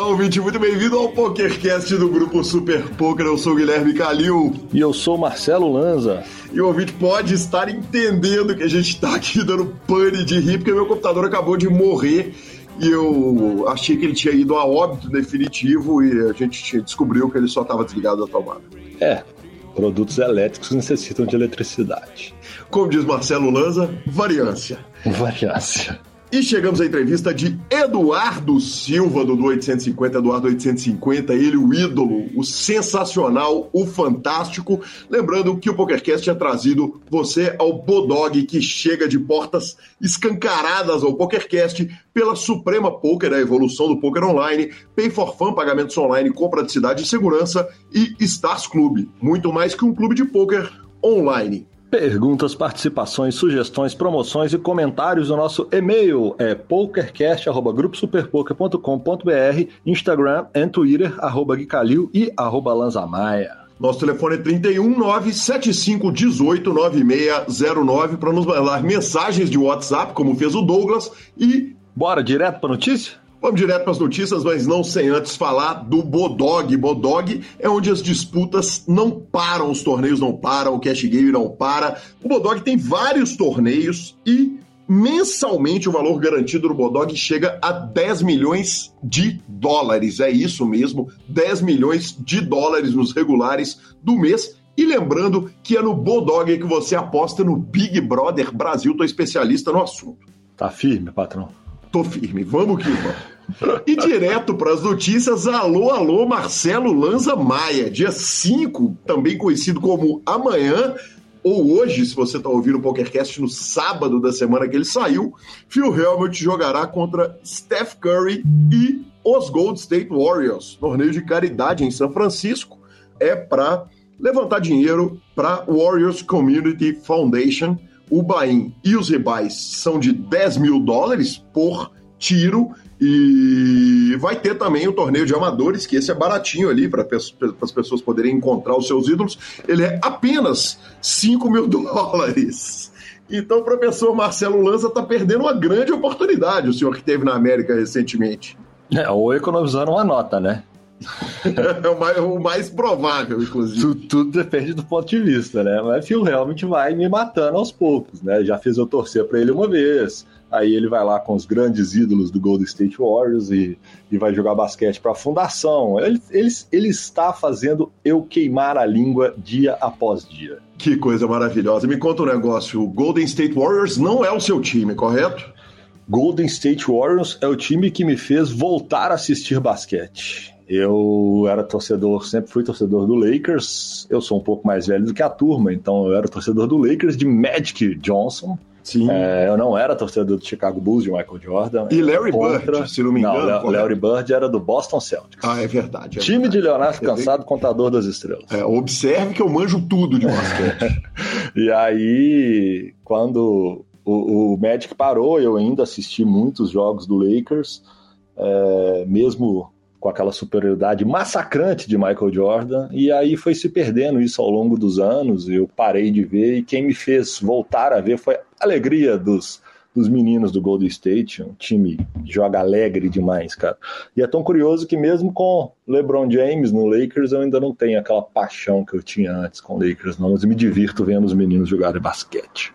Olá, ouvinte, muito bem-vindo ao PokerCast do grupo Super Poker. Eu sou o Guilherme Calil. E eu sou o Marcelo Lanza. E o ouvinte pode estar entendendo que a gente está aqui dando pane de rir, porque meu computador acabou de morrer e eu achei que ele tinha ido a óbito definitivo e a gente descobriu que ele só estava desligado da tomada. É, produtos elétricos necessitam de eletricidade. Como diz Marcelo Lanza, variância. Variância. E chegamos à entrevista de Eduardo Silva, do 850, Eduardo 850, ele o ídolo, o sensacional, o fantástico. Lembrando que o PokerCast tinha trazido você ao Bodog, que chega de portas escancaradas ao PokerCast pela Suprema Poker, a evolução do poker online, Pay for Fun, pagamentos online com praticidade e segurança, e Stars Club, muito mais que um clube de poker online. Perguntas, participações, sugestões, promoções e comentários no nosso e-mail é pokercast.gruposuperpoker.com.br, Instagram e Twitter, arroba Guicalil e arroba Lanzamaia. Nosso telefone é 31 975 18 9609 para nos mandar mensagens de WhatsApp, como fez o Douglas, e... Bora direto para notícia? Vamos direto para as notícias, mas não sem antes falar do Bodog. Bodog é onde as disputas não param, os torneios não param, o cash game não para. O Bodog tem vários torneios e mensalmente o valor garantido do Bodog chega a 10 milhões de dólares. É isso mesmo, 10 milhões de dólares nos regulares do mês. E lembrando que é no Bodog que você aposta no Big Brother Brasil, tô especialista no assunto. Tá firme, patrão. Tô firme, vamos que vamos. E direto para as notícias, alô, alô, Marcelo Lanza Maia, dia 5, também conhecido como amanhã, ou hoje, se você está ouvindo o PokerCast no sábado da semana que ele saiu, Phil Helmut jogará contra Steph Curry e os Gold State Warriors, torneio de caridade em São Francisco, é para levantar dinheiro para Warriors Community Foundation, o buy e os ribais são de 10 mil dólares por tiro e vai ter também o torneio de amadores, que esse é baratinho ali para as pessoas poderem encontrar os seus ídolos. Ele é apenas 5 mil dólares. Então o professor Marcelo Lanza está perdendo uma grande oportunidade, o senhor que teve na América recentemente. É, ou economizando uma nota, né? é o mais, o mais, provável, inclusive. Tudo, tudo, depende do ponto de vista, né? Mas Phil realmente vai me matando aos poucos, né? Já fiz eu torcer para ele uma vez. Aí ele vai lá com os grandes ídolos do Golden State Warriors e, e vai jogar basquete para a fundação. Ele, ele, ele está fazendo eu queimar a língua dia após dia. Que coisa maravilhosa. Me conta um negócio: o Golden State Warriors não é o seu time, correto? Golden State Warriors é o time que me fez voltar a assistir basquete. Eu era torcedor, sempre fui torcedor do Lakers. Eu sou um pouco mais velho do que a turma, então eu era torcedor do Lakers de Magic Johnson. Sim. É, eu não era torcedor do Chicago Bulls de Michael Jordan. E Larry contra... Bird, se não me engano. Não, Larry Bird era do Boston Celtics. Ah, é verdade. É Time verdade. de Leonardo Cansado, contador das estrelas. É, observe que eu manjo tudo de basquete. e aí, quando o, o Magic parou, eu ainda assisti muitos jogos do Lakers, é, mesmo com aquela superioridade massacrante de Michael Jordan, e aí foi se perdendo isso ao longo dos anos, eu parei de ver, e quem me fez voltar a ver foi a alegria dos, dos meninos do Golden State, um time que joga alegre demais, cara. E é tão curioso que mesmo com LeBron James no Lakers, eu ainda não tenho aquela paixão que eu tinha antes com o Lakers, não, mas me divirto vendo os meninos jogarem basquete.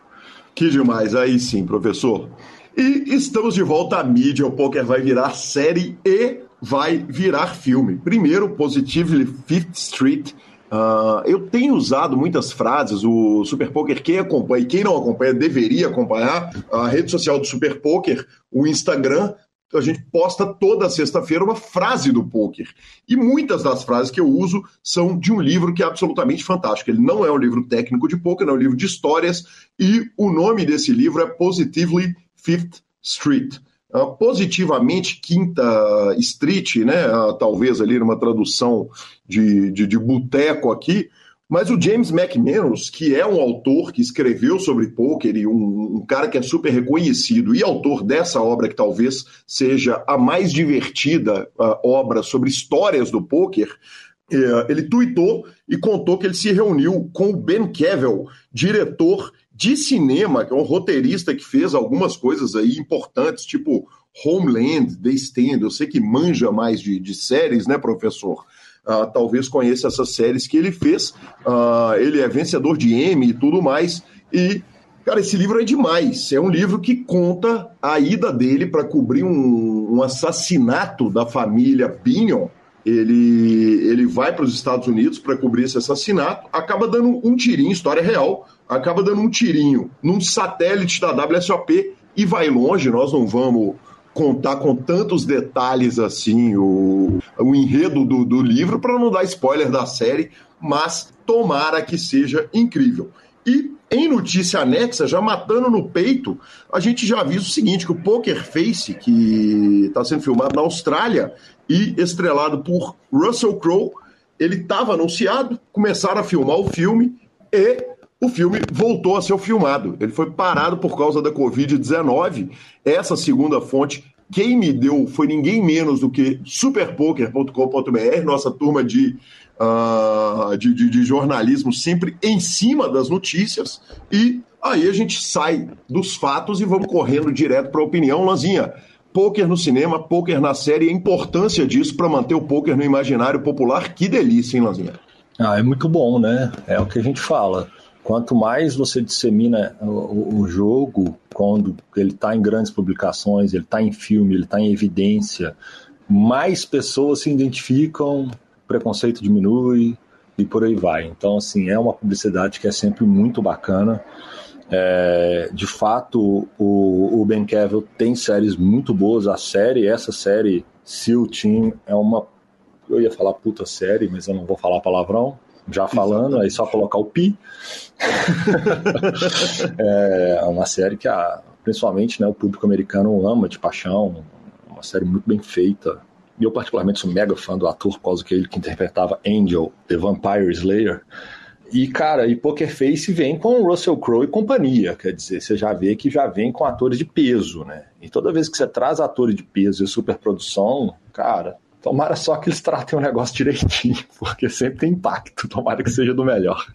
Que demais, aí sim, professor. E estamos de volta à mídia, o poker vai virar série e vai virar filme. Primeiro, Positively Fifth Street. Uh, eu tenho usado muitas frases, o Super Poker, quem acompanha e quem não acompanha deveria acompanhar a rede social do Super Poker, o Instagram, a gente posta toda sexta-feira uma frase do poker. E muitas das frases que eu uso são de um livro que é absolutamente fantástico. Ele não é um livro técnico de poker, é um livro de histórias, e o nome desse livro é Positively Fifth Street. Uh, positivamente Quinta Street, né? Uh, talvez ali numa tradução de, de, de boteco aqui, mas o James McManus, que é um autor que escreveu sobre poker e um, um, cara que é super reconhecido e autor dessa obra que talvez seja a mais divertida uh, obra sobre histórias do poker, uh, ele tuitou e contou que ele se reuniu com o Ben Cavell, diretor de cinema, que é um roteirista que fez algumas coisas aí importantes, tipo Homeland, The Stand, eu sei que manja mais de, de séries, né, professor? Uh, talvez conheça essas séries que ele fez. Uh, ele é vencedor de Emmy e tudo mais. E, cara, esse livro é demais. É um livro que conta a ida dele para cobrir um, um, assassinato da família Pinion. Ele, ele vai para os Estados Unidos para cobrir esse assassinato, acaba dando um tirinho, história real, acaba dando um tirinho num satélite da WSOP e vai longe. Nós não vamos contar com tantos detalhes assim o, o enredo do, do livro para não dar spoiler da série, mas tomara que seja incrível. E em notícia anexa, já matando no peito, a gente já avisa o seguinte: que o Poker Face, que está sendo filmado na Austrália e estrelado por Russell Crowe, ele estava anunciado, começaram a filmar o filme e o filme voltou a ser filmado. Ele foi parado por causa da Covid-19. Essa segunda fonte, quem me deu foi ninguém menos do que superpoker.com.br, nossa turma de, uh, de, de, de jornalismo sempre em cima das notícias. E aí a gente sai dos fatos e vamos correndo direto para a opinião. Lanzinha, Poker no cinema, poker na série, a importância disso para manter o poker no imaginário popular. Que delícia, hein, Lanzinha? Ah, é muito bom, né? É o que a gente fala. Quanto mais você dissemina o, o jogo, quando ele está em grandes publicações, ele está em filme, ele está em evidência, mais pessoas se identificam, preconceito diminui e por aí vai. Então, assim, é uma publicidade que é sempre muito bacana. É, de fato, o, o Ben Cavill tem séries muito boas. A série, essa série, SEAL Team, é uma. Eu ia falar puta série, mas eu não vou falar palavrão já falando, aí só colocar o pi. é uma série que, a, principalmente, né, o público americano ama de paixão, uma série muito bem feita. E eu, particularmente, sou mega fã do ator, por causa que ele que interpretava Angel, The Vampire Slayer. E, cara, e Poker Face vem com Russell Crowe e companhia, quer dizer, você já vê que já vem com atores de peso, né? E toda vez que você traz atores de peso e superprodução, cara, Tomara só que eles tratem o negócio direitinho, porque sempre tem impacto. Tomara que seja do melhor.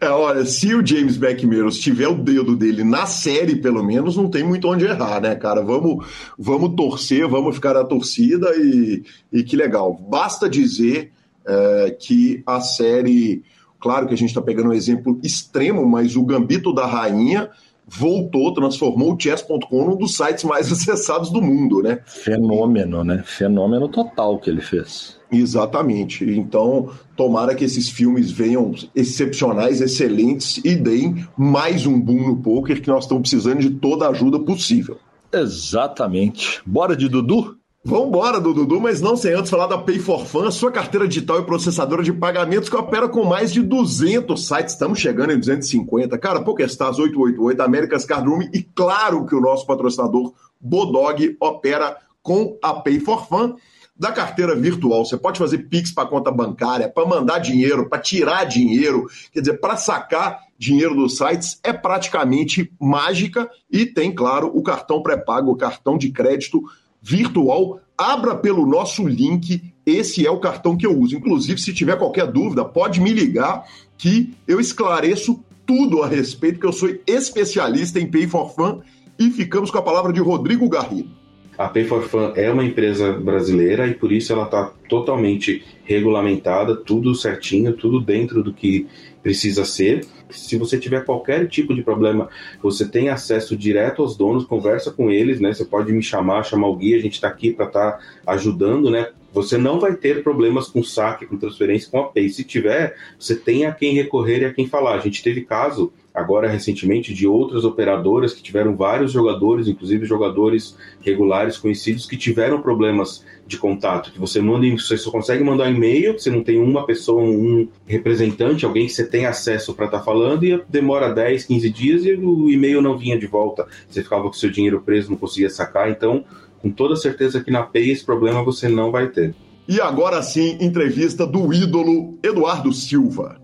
É, olha, se o James McMillan tiver o dedo dele na série, pelo menos, não tem muito onde errar, né, cara? Vamos, vamos torcer, vamos ficar na torcida e, e que legal. Basta dizer é, que a série. Claro que a gente está pegando um exemplo extremo, mas o Gambito da Rainha voltou, transformou o chess.com num dos sites mais acessados do mundo, né? Fenômeno, né? Fenômeno total que ele fez. Exatamente. Então, tomara que esses filmes venham excepcionais, excelentes e deem mais um boom no poker que nós estamos precisando de toda a ajuda possível. Exatamente. Bora de Dudu? Vambora, Dudu, mas não sem antes falar da Pay for Fun, sua carteira digital e processadora de pagamentos que opera com mais de 200 sites. Estamos chegando em 250. Cara, PokerStars 888, America's Card Room e claro que o nosso patrocinador Bodog opera com a Pay for Fun da carteira virtual. Você pode fazer Pix para conta bancária, para mandar dinheiro, para tirar dinheiro, quer dizer, para sacar dinheiro dos sites é praticamente mágica e tem, claro, o cartão pré-pago, o cartão de crédito virtual, abra pelo nosso link. Esse é o cartão que eu uso. Inclusive, se tiver qualquer dúvida, pode me ligar que eu esclareço tudo a respeito, que eu sou especialista em Pay for Fun. E ficamos com a palavra de Rodrigo Garrido. A Pay for Fun é uma empresa brasileira e por isso ela está totalmente regulamentada, tudo certinho, tudo dentro do que precisa ser. Se você tiver qualquer tipo de problema, você tem acesso direto aos donos, conversa com eles, né? Você pode me chamar, chamar o guia, a gente está aqui para estar tá ajudando, né? Você não vai ter problemas com saque, com transferência, com a Pay. Se tiver, você tem a quem recorrer e a quem falar. A gente teve caso agora recentemente de outras operadoras que tiveram vários jogadores, inclusive jogadores regulares conhecidos que tiveram problemas de contato, que você manda, você só consegue mandar e-mail, você não tem uma pessoa, um representante, alguém que você tem acesso para estar tá falando e demora 10, 15 dias e o e-mail não vinha de volta. Você ficava com seu dinheiro preso, não conseguia sacar, então, com toda certeza que na Pay esse problema você não vai ter. E agora sim, entrevista do ídolo Eduardo Silva.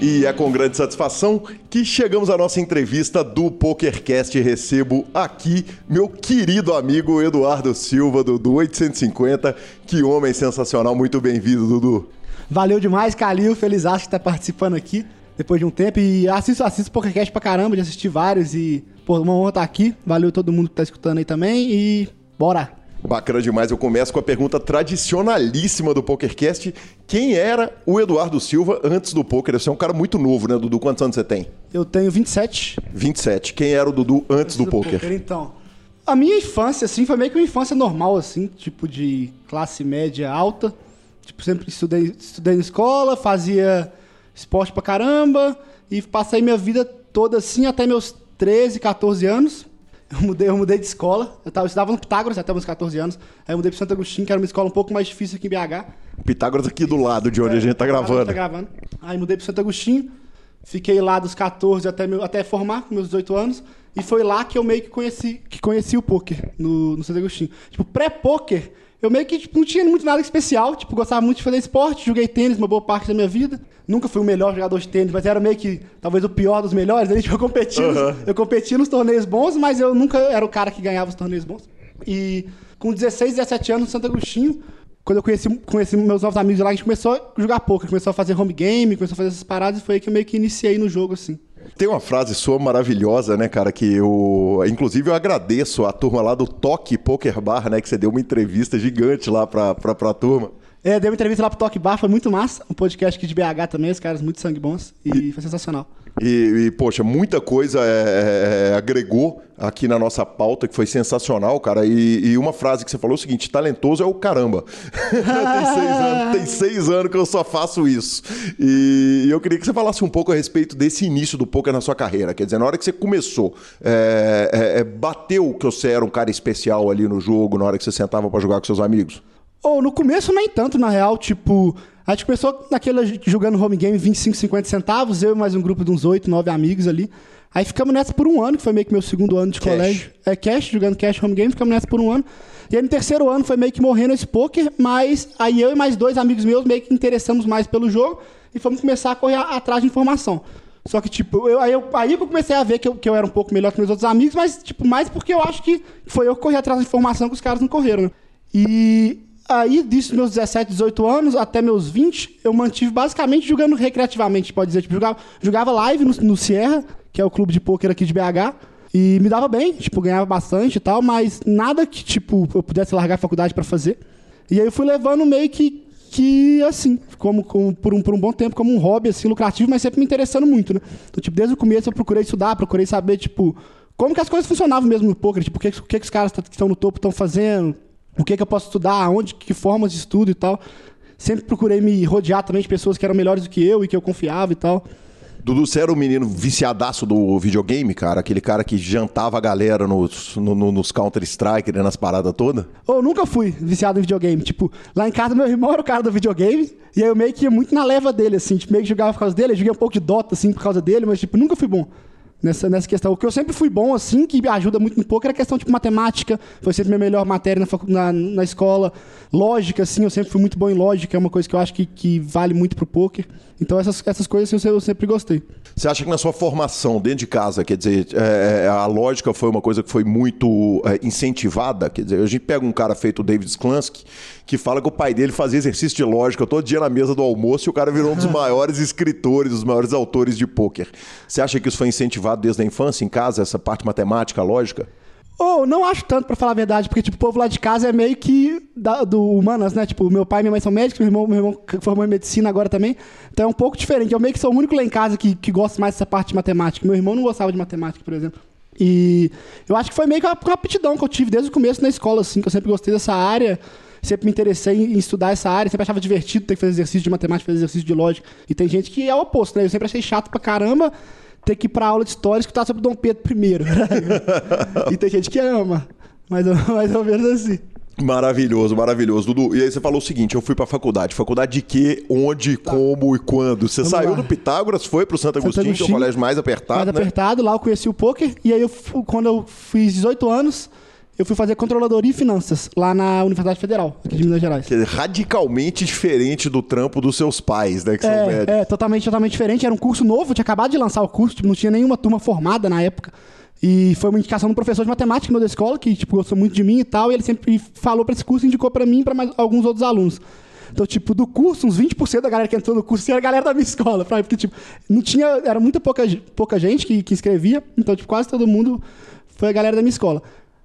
E é com grande satisfação que chegamos à nossa entrevista do PokerCast. Recebo aqui meu querido amigo Eduardo Silva, do, do 850. Que homem sensacional, muito bem-vindo, Dudu. Valeu demais, Calil. Feliz acho que está participando aqui. Depois de um tempo. E assisto, assisto PokerCast pra caramba, já assisti vários e, pô, uma honra estar aqui. Valeu todo mundo que tá escutando aí também e bora! Bacana demais. Eu começo com a pergunta tradicionalíssima do PokerCast. Quem era o Eduardo Silva antes do poker? Você é um cara muito novo, né, Dudu? Quantos anos você tem? Eu tenho 27. 27. Quem era o Dudu antes, do, poker? Então, a minha infância, assim, foi meio que uma infância normal, assim, tipo de classe média alta. Tipo, sempre estudei, estudei na escola, fazia esporte pra caramba e passei minha vida toda assim até meus 13, 14 anos. Eu mudei, eu mudei de escola. Eu, tava, eu estudava no Pitágoras até meus 14 anos. Aí eu mudei pro Santo Agostinho, que era uma escola um pouco mais difícil aqui em BH. Pitágoras aqui do lado de onde é, a gente tá gravando. Tá gravando. Aí mudei pro Santo Agostinho. Fiquei lá dos 14 até, meu, até formar, com meus 18 anos. E foi lá que eu meio que conheci, que conheci o poker no, no Santo Agostinho. Tipo, pré-poker, eu meio que tipo, não tinha muito nada especial. Tipo, gostava muito de fazer esporte, joguei tênis uma boa parte da minha vida. Nunca fui o melhor jogador de tênis, mas era meio que talvez o pior dos melhores. A gente eu competia, uhum. eu competia nos torneios bons, mas eu nunca era o cara que ganhava os torneios bons. E com 16, 17 anos no Santo Agostinho, quando eu conheci, conheci meus novos amigos lá, a gente começou a jogar poker, começou a fazer home game, começou a fazer essas paradas, e foi aí que eu meio que iniciei no jogo, assim. Tem uma frase sua maravilhosa, né, cara, que eu... Inclusive eu agradeço a turma lá do Toque Poker Bar, né, que você deu uma entrevista gigante lá pra, pra, pra turma. É, deu uma entrevista lá pro Toque Bar, foi muito massa. Um podcast aqui de BH também, os caras muito sangue bons. E, e foi sensacional. E, e, poxa, muita coisa é, é, é, agregou aqui na nossa pauta, que foi sensacional, cara. E, e, uma frase que você falou é o seguinte: talentoso é o caramba. tem, seis anos, tem, seis anos, que eu só faço isso. E, eu queria que você falasse um pouco a respeito desse início do poker na sua carreira. Quer dizer, na hora que você começou, é, é, é bateu que você era um cara especial ali no jogo, na hora que você sentava para jogar com seus amigos? Ou oh, no começo nem tanto, na real, tipo, a gente começou naquela jogando home game 25, 50 centavos, eu e mais um grupo de uns 8, 9 amigos ali. Aí ficamos nessa por um ano, que foi meio que meu segundo ano de cash. colégio. É cash, jogando cash home game, ficamos nessa por um ano. E aí no terceiro ano foi meio que morrendo esse poker, mas aí eu e mais dois amigos meus meio que interessamos mais pelo jogo e fomos começar a correr atrás de informação. Só que, tipo, eu, aí, eu, aí eu comecei a ver que eu, que eu era um pouco melhor que meus outros amigos, mas, tipo, mais porque eu acho que foi eu que corri atrás da informação que os caras não correram, né? E Aí, disso meus 17, 18 anos até meus 20, eu mantive basicamente jogando recreativamente, pode dizer. Tipo, jogava, jogava live no, no Sierra, que é o clube de pôquer aqui de BH. E me dava bem, tipo, ganhava bastante e tal, mas nada que, tipo, eu pudesse largar a faculdade para fazer. E aí eu fui levando meio que, que assim, como, como, por, um, por um bom tempo, como um hobby, assim, lucrativo, mas sempre me interessando muito, né? Então, tipo, desde o começo eu procurei estudar, procurei saber, tipo, como que as coisas funcionavam mesmo no poker, tipo, o que, que, que os caras que estão no topo estão fazendo, o que, que eu posso estudar, onde, que formas de estudo e tal. Sempre procurei me rodear também de pessoas que eram melhores do que eu e que eu confiava e tal. Dudu, você era o menino viciadaço do videogame, cara? Aquele cara que jantava a galera nos, no, nos Counter-Strike, né, nas paradas todas? Eu nunca fui viciado em videogame. Tipo, lá em casa meu irmão era o cara do videogame, e aí eu meio que ia muito na leva dele, assim. Tipo, meio que jogava por causa dele, eu joguei um pouco de Dota, assim, por causa dele, mas, tipo, nunca fui bom nessa, nessa questão. O que eu sempre fui bom, assim, que ajuda muito no poker, é a questão tipo, matemática. Foi sempre minha melhor matéria na, na, na, escola. Lógica, assim, eu sempre fui muito bom em lógica, é uma coisa que eu acho que, que vale muito pro poker. Então essas, essas coisas assim, eu sempre gostei. Você acha que na sua formação dentro de casa, quer dizer, é, é, a lógica foi uma coisa que foi muito é, incentivada? Quer dizer, a gente pega um cara feito o David Sklansky, que fala que o pai dele fazia exercício de lógica todo dia na mesa do almoço e o cara virou um dos maiores escritores, dos maiores autores de pôquer. Você acha que isso foi incentivado desde a infância, em casa, essa parte matemática, lógica? Ou oh, não acho tanto, para falar a verdade, porque, tipo, o povo lá de casa é meio que da, do humanas, né? Tipo, meu pai e minha mãe são médicos, meu irmão, meu irmão formou em medicina agora também. Então é um pouco diferente. Eu meio que sou o único lá em casa que, que gosta mais dessa parte de matemática. Meu irmão não gostava de matemática, por exemplo. E eu acho que foi meio que uma, uma aptidão que eu tive desde o começo na escola, assim, que eu sempre gostei dessa área sempre me interessei em estudar essa área, sempre achava divertido ter que fazer exercício de matemática, fazer exercício de lógica. E tem gente que é o oposto, né? Eu sempre achei chato pra caramba ter que ir pra aula de história e escutar sobre Dom Pedro I. e tem gente que ama, mas mais ou menos assim. Maravilhoso, maravilhoso. Dudu, e aí você falou o seguinte: eu fui pra faculdade. Faculdade de quê, onde, tá. como e quando? Você Vamos saiu lá. do Pitágoras, foi pro Santo Agostinho, Agostinho, que é o colégio mais apertado. Mais né? apertado, lá eu conheci o poker. E aí, eu, quando eu fiz 18 anos, eu fui fazer controladoria e finanças lá na Universidade Federal, aqui de Minas Gerais. Quer dizer, radicalmente diferente do trampo dos seus pais, né? Que é, são médicos. É, totalmente, totalmente diferente. Era um curso novo, tinha acabado de lançar o curso, tipo, não tinha nenhuma turma formada na época. E foi uma indicação do professor de matemática meu da escola, que tipo, gostou muito de mim e tal, e ele sempre falou para esse curso, indicou para mim e para alguns outros alunos. Então, tipo, do curso, uns 20% da galera que entrou no curso era a galera da minha escola, porque, tipo, não tinha, era muita pouca, pouca gente que, que escrevia, então, tipo, quase todo mundo foi a galera da minha escola.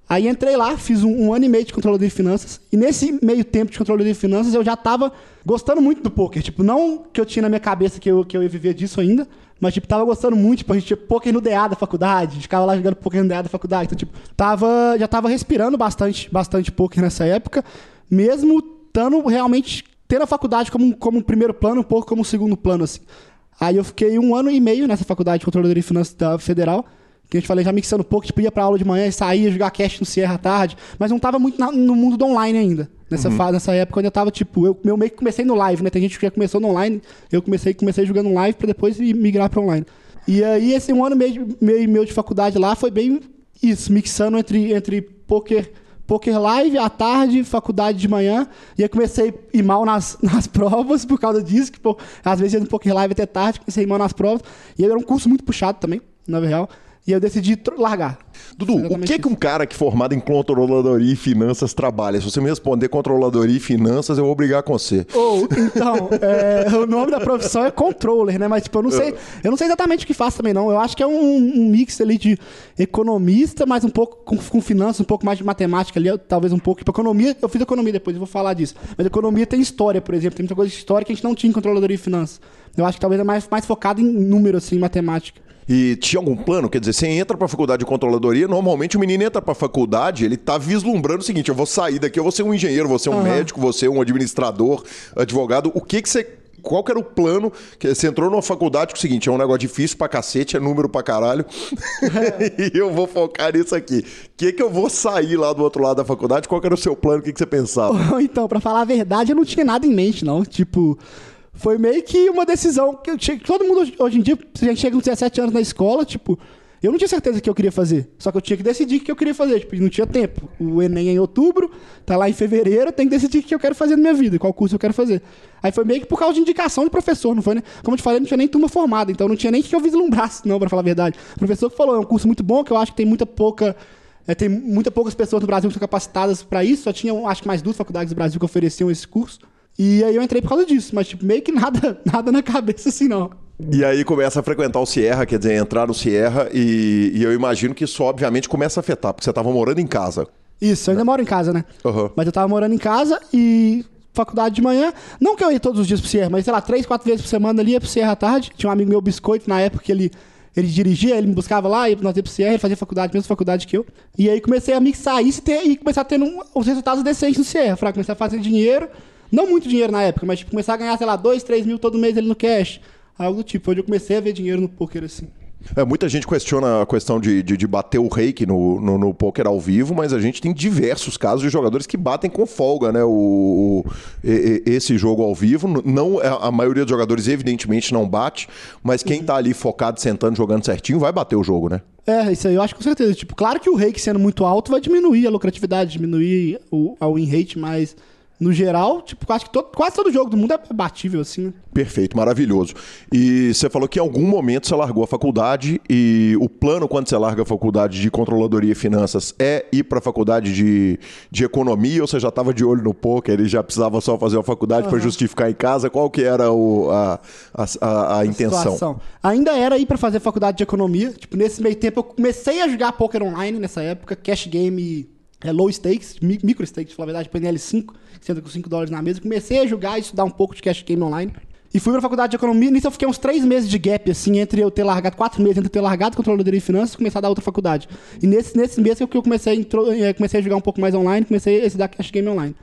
Aí entrei lá, fiz um, um ano e meio de controlador de finanças. E nesse meio tempo de controlador de finanças, eu já tava gostando muito do poker. Tipo, não que eu tinha na minha cabeça que eu, que eu ia viver disso ainda, mas, tipo, tava gostando muito. Tipo, a gente tinha poker no DA da faculdade, ficava lá jogando poker no DA da faculdade. Então, tipo, tava, já tava respirando bastante, bastante poker nessa época, mesmo estando realmente tendo a faculdade como, como primeiro plano, um pouco como segundo plano, assim. Aí eu fiquei um ano e meio nessa faculdade de controladoria de finanças da Federal que a gente falei já mixando um pouco, tipo, ia pra aula de manhã e saía jogar cash no Sierra à tarde, mas não tava muito na, no mundo do online ainda. Nessa, uhum. fase, nessa época, quando eu tava, tipo, eu, eu meio que comecei no live, né? Tem gente que já começou no online, eu comecei, comecei jogando live pra depois migrar pra online. E aí, esse um ano meio, meio meu de faculdade lá foi bem isso, mixando entre, entre poker, poker live à tarde, faculdade de manhã. E eu comecei a ir mal nas, nas provas por causa disso, que pô, às vezes ia no poker live até tarde, comecei a ir mal nas provas. E era um curso muito puxado também, na real. E eu decidi largar. Dudu, o que, que um cara que formado em controladoria e finanças trabalha? Se você me responder controladoria e finanças, eu vou brigar com você. Ou, oh, então, é, o nome da profissão é controller, né? Mas, tipo, eu não sei, eu não sei exatamente o que faz também, não. Eu acho que é um, um mix ali de economista, mas um pouco com, com, finanças, um pouco mais de matemática ali, talvez um pouco. Tipo, economia, eu fiz economia depois, eu vou falar disso. Mas economia tem história, por exemplo, tem muita coisa de história que a gente não tinha em controladoria e finanças. Eu acho que talvez é mais, mais focado em número, assim, em matemática. E tinha algum plano? Quer dizer, você entra para a faculdade de controladoria, normalmente o menino entra para a faculdade, ele tá vislumbrando o seguinte: eu vou sair daqui, eu vou ser um engenheiro, vou ser um uhum. médico, vou ser um administrador, advogado. O que que você qual que era o plano? Que você entrou numa faculdade com o seguinte: é um negócio difícil pra cacete, é número pra caralho. e eu vou focar nisso aqui. O que, que eu vou sair lá do outro lado da faculdade? Qual que era o seu plano? O que, que você pensava? então, pra falar a verdade, eu não tinha nada em mente, não. Tipo, foi meio que uma decisão que eu tinha. Todo mundo hoje em dia, a gente chega com 17 anos na escola, tipo, eu não tinha certeza que eu queria fazer. Só que eu tinha que decidir o que eu queria fazer. Tipo, não tinha tempo. O Enem é em outubro, tá lá em fevereiro, tenho que decidir o que eu quero fazer na minha vida, qual curso eu quero fazer. Aí foi meio que por causa de indicação de professor, não foi, né? Como eu te falei, não tinha nem turma formada, então não tinha nem que eu vislumbrasse, não, pra falar a verdade. O professor falou, é um curso muito bom, que eu acho que tem muita pouca. É, tem muita poucas pessoas no Brasil que são capacitadas para isso, só tinha, acho que mais duas faculdades do Brasil que ofereciam esse curso. E aí eu entrei por causa disso, mas tipo, meio que nada, nada na cabeça assim, não. E aí começa a frequentar o Sierra, quer dizer, entrar no Sierra, e, e eu imagino que isso obviamente começa a afetar, porque você estava morando em casa. Isso, eu ainda moro em casa, né? Uhum. Mas eu tava morando em casa e faculdade de manhã. Não que eu ia todos os dias pro Sierra, mas sei lá, três, quatro vezes por semana ali ia pro Sierra à tarde. Tinha um amigo meu, Biscoito, na época que ele, ele dirigia, ele me buscava lá, ia, nós ia pro Sierra, ele fazia faculdade, mesma faculdade que eu. E aí comecei a mixar isso e, ter, e começar a ter um, os resultados decentes no Sierra. Pra começar a fazer dinheiro não muito dinheiro na época, mas tipo, começar a ganhar, sei lá, 2, 3 mil todo mês ali no cash. Algo do tipo. Onde eu comecei a ver dinheiro no poker assim. É, muita gente questiona a questão de, de, de bater o reiki no, no, no, poker ao vivo, mas a gente tem diversos casos de jogadores que batem com folga, né? O, o esse jogo ao vivo. Não, é, a maioria dos jogadores, evidentemente, não bate, mas quem tá ali focado, sentando, jogando certinho, vai bater o jogo, né? É, isso aí eu acho com certeza. Tipo, claro que o reiki sendo muito alto vai diminuir a lucratividade, diminuir o, o win rate, mas no geral, tipo, acho que todo, quase todo jogo do mundo é batível, assim, né? Perfeito, maravilhoso. E você falou que em algum momento você largou a faculdade e o plano quando você larga a faculdade de controladoria e finanças é ir para a faculdade de, de economia ou você já estava de olho no poker e já precisava só fazer a faculdade uhum. para justificar em casa? Qual que era o, a, a, a, a intenção? Situação. Ainda era ir para fazer faculdade de economia. Tipo, nesse meio tempo eu comecei a jogar poker online nessa época, cash game é low stakes, micro stakes, na verdade, PNL 5, você entra com 5 dólares na mesa. Comecei a jogar e estudar um pouco de cash game online. E fui pra faculdade de economia. Nisso eu fiquei uns 3 meses de gap, assim, entre eu ter largado, 4 meses entre eu ter largado controladoria de finanças e começar a dar outra faculdade. E nesse, nesse mês que eu comecei, intro, eh, comecei a jogar um pouco mais online, comecei a estudar cash game online.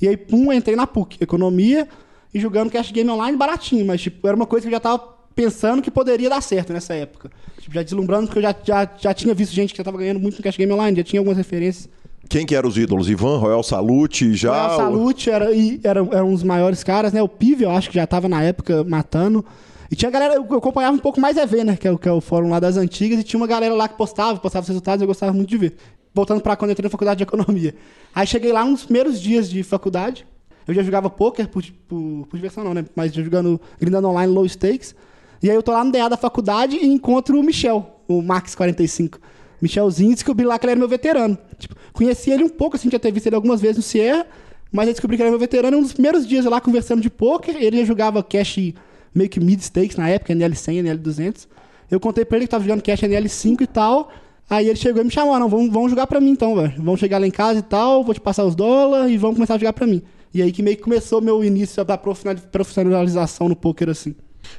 E aí, pum, entrei na PUC, economia, e jogando cash game online baratinho, mas, tipo, era uma coisa que eu já tava pensando que poderia dar certo nessa época. Tipo, já deslumbrando, porque eu já, já, já tinha visto gente que já tava ganhando muito no cash game online, já tinha algumas referências. Quem que eram os ídolos? Ivan, Royal Salute, já? Royal Salute era, era, era um dos maiores caras, né? O Pive, eu acho que já estava na época matando. E tinha galera, eu acompanhava um pouco mais EV, né? Que é, o, que é o fórum lá das antigas, e tinha uma galera lá que postava, postava os resultados, eu gostava muito de ver. Voltando para quando eu entrei na faculdade de economia. Aí cheguei lá nos primeiros dias de faculdade, eu já jogava poker por, por, por diversão não, né? Mas jogando, grindando online low stakes. E aí eu tô lá no DA da faculdade e encontro o Michel, o Max 45. Michelzinho descobri lá que ele era meu veterano. Tipo, conheci ele um pouco, assim, já ter visto ele algumas vezes no Sierra. Mas eu descobri que ele era meu veterano. Um dos primeiros dias lá conversando de poker, ele já jogava cash meio que mid stakes na época, NL100, NL200. Eu contei pra ele que tava jogando cash NL5 e tal. Aí ele chegou e me chamou, ah, não, vamos, vamos jogar pra mim então, velho. Vamos chegar lá em casa e tal, vou te passar os dólares e vamos começar a jogar pra mim. E aí que meio que começou meu início da profissionalização no poker, assim.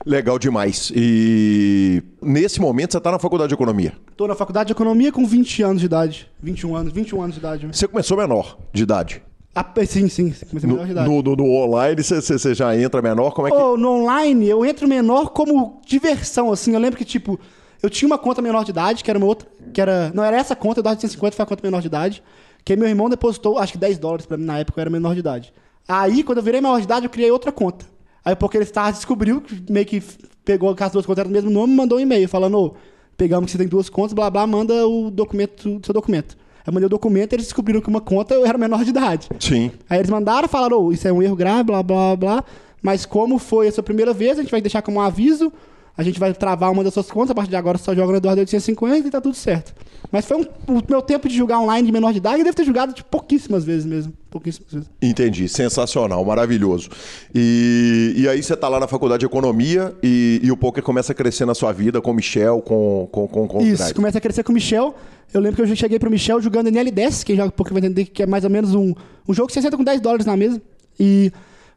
Legal demais. E nesse momento você tá na faculdade de economia? Tô na faculdade de economia com 20 anos de idade. 21 anos, 21 anos de idade. Você começou menor de idade? Ah, sim, sim, comecei menor de idade. No, no, no online você, já entra menor? Como é que... Oh, no online eu entro menor como diversão, assim. Eu lembro que, tipo, eu tinha uma conta menor de idade, que era uma outra. Que era. Não era essa conta, de 150 foi a conta menor de idade. Que meu irmão depositou, acho que 10 dólares pra mim na época, eu era menor de idade. Aí, quando eu virei menor de idade, eu criei outra conta. Aí o Poker Stars descobriu que meio que pegou as duas contas eram do mesmo nome e mandou um e-mail falando: pegamos que você tem duas contas, blá blá, manda o documento, seu documento. Eu mandei o documento eles descobriram que uma conta eu era menor de idade. Sim. Aí eles mandaram, falaram: isso é um erro grave, blá blá blá. Mas como foi a sua primeira vez, a gente vai deixar como um aviso a gente vai travar uma das suas contas, a partir de agora só joga no Eduardo 850 e tá tudo certo. Mas foi um, o meu tempo de jogar online de menor de idade, eu devo ter jogado tipo, pouquíssimas vezes mesmo. Pouquíssimas vezes. Entendi, sensacional, maravilhoso. E, e aí você tá lá na faculdade de economia e, e o poker começa a crescer na sua vida com o Michel, com, com, com, com Isso, começa a crescer com o Michel. Eu lembro que eu cheguei pro Michel jogando NL10, quem joga poker vai entender que é mais ou menos um, um jogo que você senta com 10 dólares na mesa. E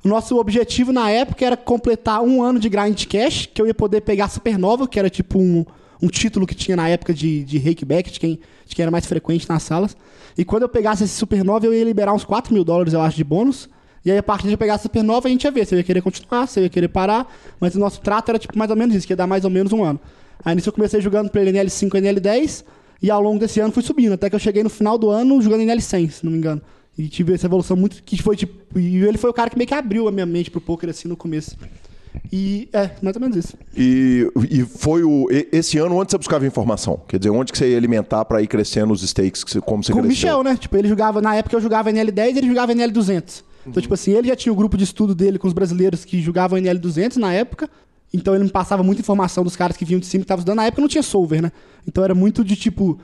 o nosso objetivo na época era completar um ano de grind cash, que eu ia poder pegar Supernova, que era tipo um, um título que tinha na época de, de rakeback, de quem, de quem era mais frequente nas salas. E quando eu pegasse esse Supernova, eu ia liberar uns 4 mil dólares, eu acho, de bônus. E aí, a partir de pegar a Supernova, a gente ia ver se eu ia querer continuar, se eu ia querer parar. Mas o nosso trato era tipo mais ou menos isso, que ia dar mais ou menos um ano. Aí nisso eu comecei jogando pelo NL5 e NL10. E ao longo desse ano fui subindo, até que eu cheguei no final do ano jogando NL100, se não me engano. E tive essa evolução muito. que foi tipo. E ele foi o cara que meio que abriu a minha mente pro poker assim no começo. E é, mais ou menos isso. E, e foi o. Esse ano, onde você buscava informação? Quer dizer, onde que você ia alimentar para ir crescendo os stakes, como você Com cresceu? o Michel, né? Tipo, ele jogava. Na época eu jogava NL10 e ele jogava NL200. Uhum. Então, tipo assim, ele já tinha o grupo de estudo dele com os brasileiros que jogavam NL200 na época. Então ele me passava muita informação dos caras que vinham de cima que estavam estudando. Na época não tinha solver, né? Então era muito de tipo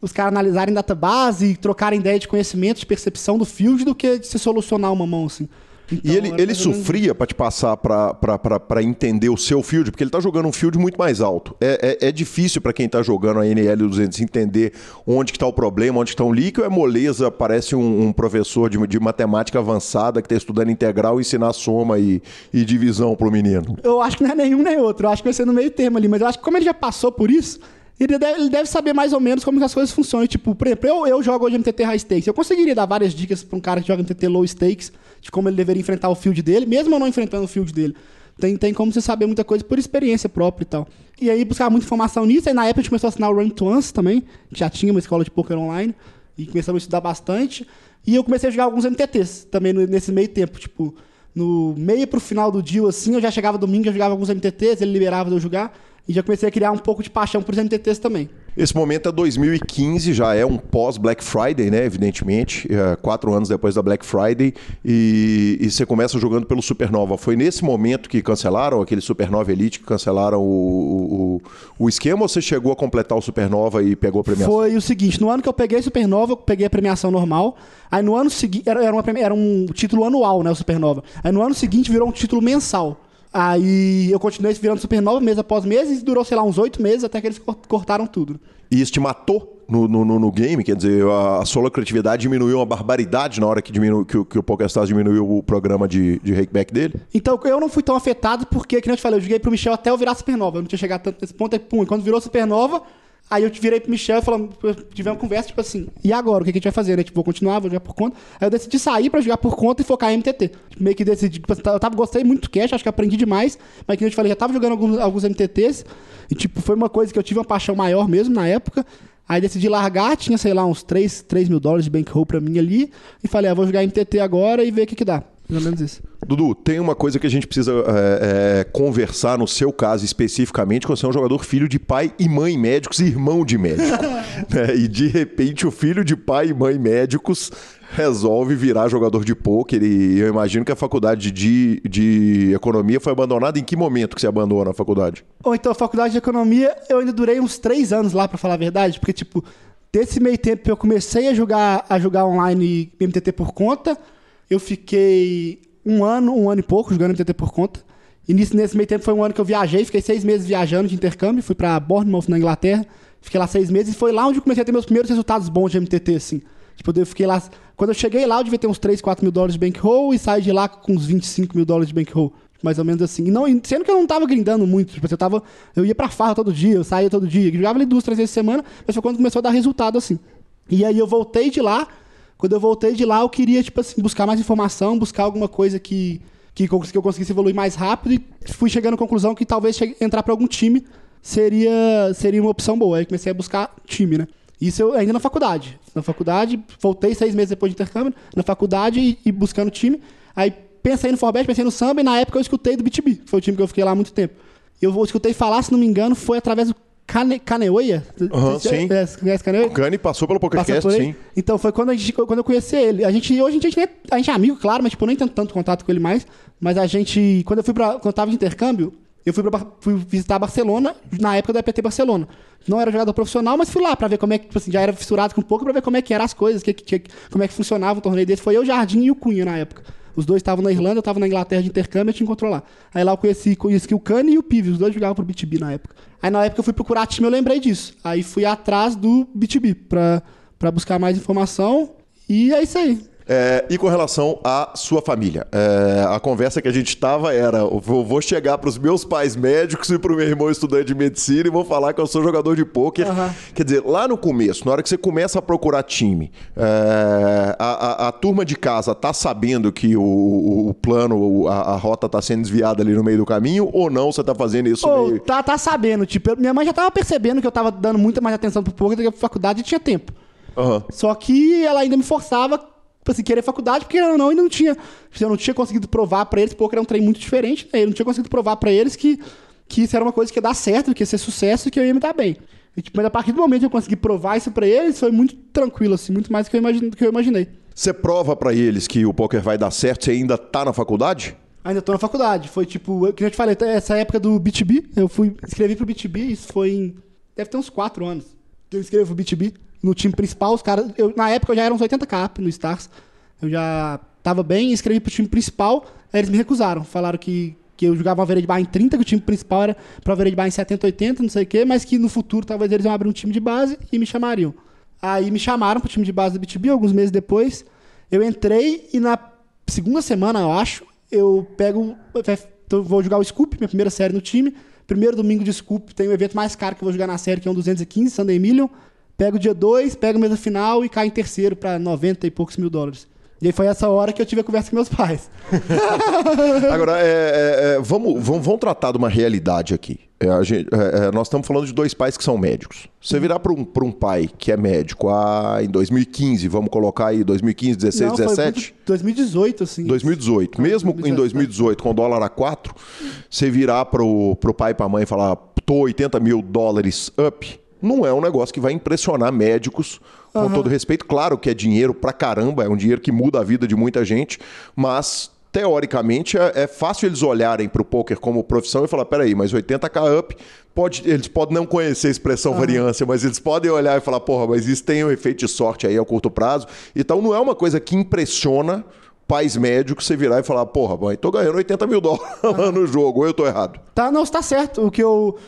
os caras analisarem database e trocarem ideia de conhecimento, de percepção do field, do que de se solucionar uma mão, assim. Então, e ele, ele sofria para te passar para entender o seu field, porque ele está jogando um field muito mais alto. É, é, é difícil para quem está jogando a NL200 entender onde está o problema, onde está o líquido. É moleza, parece um, um professor de, de, matemática avançada que está estudando integral e ensinar soma e, e divisão para o menino. Eu acho que não é nenhum nem outro. Eu acho que vai ser no meio termo ali. Mas eu acho que como ele já passou por isso, ele deve, ele deve, saber mais ou menos como as coisas funcionam. Tipo, por exemplo, eu, eu jogo hoje MTT High Stakes. Eu conseguiria dar várias dicas para um cara que joga MTT Low Stakes de como ele deveria enfrentar o field dele, mesmo eu não enfrentando o field dele. Tem, tem como você saber muita coisa por experiência própria e tal. E aí buscar muita informação nisso. Aí na época a gente começou a assinar o Run to Once também, que já tinha uma escola de poker online. E começamos a estudar bastante. E eu comecei a jogar alguns MTTs também nesse meio tempo. Tipo, no meio pro final do dia, assim, eu já chegava domingo, já jogava alguns MTTs, ele liberava de eu jogar. E já comecei a criar um pouco de paixão por MTTs também. Esse momento é 2015, já é um pós-Black Friday, né? Evidentemente, é, quatro anos depois da Black Friday, e, e, você começa jogando pelo Supernova. Foi nesse momento que cancelaram aquele Supernova Elite, que cancelaram o, o, o esquema, ou você chegou a completar o Supernova e pegou a premiação? Foi o seguinte: no ano que eu peguei Supernova, eu peguei a premiação normal. Aí no ano seguinte, era, era, uma, era um título anual, né? O Supernova. Aí no ano seguinte virou um título mensal. Aí eu continuei virando supernova mês após mês e durou, sei lá, uns oito meses até que eles cortaram tudo. E isso te matou no, no, no game? Quer dizer, a, a sua lucratividade diminuiu uma barbaridade na hora que, diminu, que, que o PokerStars diminuiu o programa de, de rakeback dele? Então, eu não fui tão afetado porque, como eu te falei, eu joguei pro Michel até eu virar supernova. Eu não tinha chegado tanto nesse ponto. Aí, pum, quando virou supernova, Aí eu virei pro Michel e falamos, tivemos uma conversa, tipo assim, e agora? O que a gente vai fazer, né? Tipo, vou continuar, vou jogar por conta. Aí eu decidi sair pra jogar por conta e focar em MTT. Tipo, meio que decidi, tipo, eu tava, gostei muito do cash, acho que aprendi demais, mas que eu te falei, já tava jogando alguns, alguns MTTs, e tipo, foi uma coisa que eu tive uma paixão maior mesmo na época. Aí decidi largar, tinha, sei lá, uns 3, 3 mil dólares de bankroll pra mim ali, e falei, ah, vou jogar MTT agora e ver o que que dá. Pelo menos isso. Dudu, tem uma coisa que a gente precisa é, é, conversar no seu caso especificamente, quando você é um jogador filho de pai e mãe médicos e irmão de médico. né? E de repente o filho de pai e mãe médicos resolve virar jogador de pôquer e eu imagino que a faculdade de, de economia foi abandonada. Em que momento que você abandona a faculdade? Ou então, a faculdade de economia, eu ainda durei uns três anos lá, para falar a verdade, porque, tipo, desse meio tempo eu comecei a jogar, a jogar online MTT por conta, eu fiquei um ano, um ano e pouco jogando MTT por conta. E nesse, nesse meio tempo foi um ano que eu viajei, fiquei seis meses viajando de intercâmbio, fui pra Bournemouth, na Inglaterra. Fiquei lá seis meses e foi lá onde eu comecei a ter meus primeiros resultados bons de MTT, assim. Tipo, eu fiquei lá. Quando eu cheguei lá, eu devia ter uns 3, 4 mil dólares de bankroll e saí de lá com uns 25 mil dólares de bankroll. Mais ou menos assim. E não, sendo que eu não tava grindando muito. Tipo, eu tava. Eu ia pra farra todo dia, eu saía todo dia. Jogava ali duas, três vezes por semana, mas foi quando começou a dar resultado assim. E aí eu voltei de lá. Quando eu voltei de lá, eu queria, tipo assim, buscar mais informação, buscar alguma coisa que, que, que eu conseguisse evoluir mais rápido. E fui chegando à conclusão que talvez entrar pra algum time seria, seria uma opção boa. Aí comecei a buscar time, né? Isso eu ainda na faculdade. Na faculdade, voltei seis meses depois de intercâmbio, na faculdade e, e buscando time. Aí pensei no Forbet, pensei no samba, e na época eu escutei do BTB, foi o time que eu fiquei lá há muito tempo. Eu escutei falar, se não me engano, foi através do Cane, Caneoia. Uhum, sim. Conhece Caneoia? O Cane passou pelo PokerCast, sim. Então foi quando, a gente, quando eu conheci ele. A gente, hoje a gente, a gente é amigo, claro, mas tipo, nem tenho tanto contato com ele mais. Mas a gente, quando eu fui pra, quando eu tava de intercâmbio, eu fui, pra, fui visitar Barcelona, na época do EPT Barcelona. Não era jogador profissional, mas fui lá pra ver como é que, tipo assim, já era fissurado com um pouco pra ver como é que eram as coisas, que, que, como é que funcionava o torneio desse. Foi eu, Jardim e o Cunha na época. Os dois estavam na Irlanda, eu estava na Inglaterra de intercâmbio e te encontrou lá. Aí lá eu conheci, conheci o Kanye e o Pive, os dois jogavam pro BTB na época. Aí na época eu fui procurar time, eu lembrei disso. Aí fui atrás do BTB pra, pra buscar mais informação. E é isso aí. É, e com relação à sua família, é, a conversa que a gente estava era: eu vou chegar para os meus pais médicos e para o meu irmão estudante de medicina e vou falar que eu sou jogador de pôquer. Uhum. Quer dizer, lá no começo, na hora que você começa a procurar time, é, a, a, a, turma de casa tá sabendo que o, o, o plano, a, a rota tá sendo desviada ali no meio do caminho ou não? Você tá fazendo isso oh, meio... Tá, tá sabendo. Tipo, minha mãe já tava percebendo que eu tava dando muita mais atenção pro poker do que pra faculdade e tinha tempo. Uhum. Só que ela ainda me forçava tipo assim, querer faculdade, porque não, não, ainda não tinha. Eu não tinha conseguido provar para eles, porque era um trem muito diferente, né? Eu não tinha conseguido provar para eles que, que isso era uma coisa que ia dar certo, que ia ser sucesso e que eu ia me dar bem. E, tipo, mas a partir do momento que eu consegui provar isso para eles, foi muito tranquilo, assim, muito mais do que eu, imagine, do que eu imaginei. Você prova para eles que o poker vai dar certo, você ainda tá na faculdade? Ainda tô na faculdade. Foi tipo, eu, que eu te falei, essa época do BTB, eu fui escrevi pro BTB, isso foi em. Deve ter uns 4 anos. Que eu escrevo pro BTB. No time principal, os caras. Eu, na época eu já era uns 80k no Stars. Eu já tava bem, escrevi pro time principal, aí eles me recusaram. Falaram que, que eu jogava uma veira de bar em 30, que o time principal era pra veira de bar em 70, 80, não sei o quê, mas que no futuro talvez eles iam abrir um time de base e me chamariam. Aí me chamaram pro time de base do BTB, alguns meses depois. Eu entrei e na segunda semana, eu acho, eu pego. Eu vou jogar o Scoop, minha primeira série no time. Primeiro domingo de Scoop tem o evento mais caro que eu vou jogar na série, que é um 215, Sunday Million. Pego o dia 2, pego a mesa final e caio em terceiro para 90 e poucos mil dólares. E aí foi essa hora que eu tive a conversa com meus pais. Agora, é, é, é, vamos, vamos, vamos tratar de uma realidade aqui. É, gente, é, é, nós estamos falando de dois pais que são médicos. Você virar para um, um pai que é médico ah, em 2015, vamos colocar aí 2015, 16, Não, 17? 2018, assim. 2018. Mesmo 2017. em 2018, com o dólar a 4, você virar para o pai e para a mãe e falar, tô 80 mil dólares up, não é um negócio que vai impressionar médicos com uhum. todo respeito. Claro que é dinheiro pra caramba, é um dinheiro que muda a vida de muita gente, mas teoricamente é, é fácil eles olharem para o poker como profissão e falar: peraí, mas 80k up, pode, eles podem não conhecer a expressão uhum. variância, mas eles podem olhar e falar: porra, mas isso tem um efeito de sorte aí a curto prazo. Então não é uma coisa que impressiona pais médicos você virar e falar: porra, mãe, tô ganhando 80 mil dólares uhum. no jogo, ou eu tô errado. Tá, não, está certo. O que eu.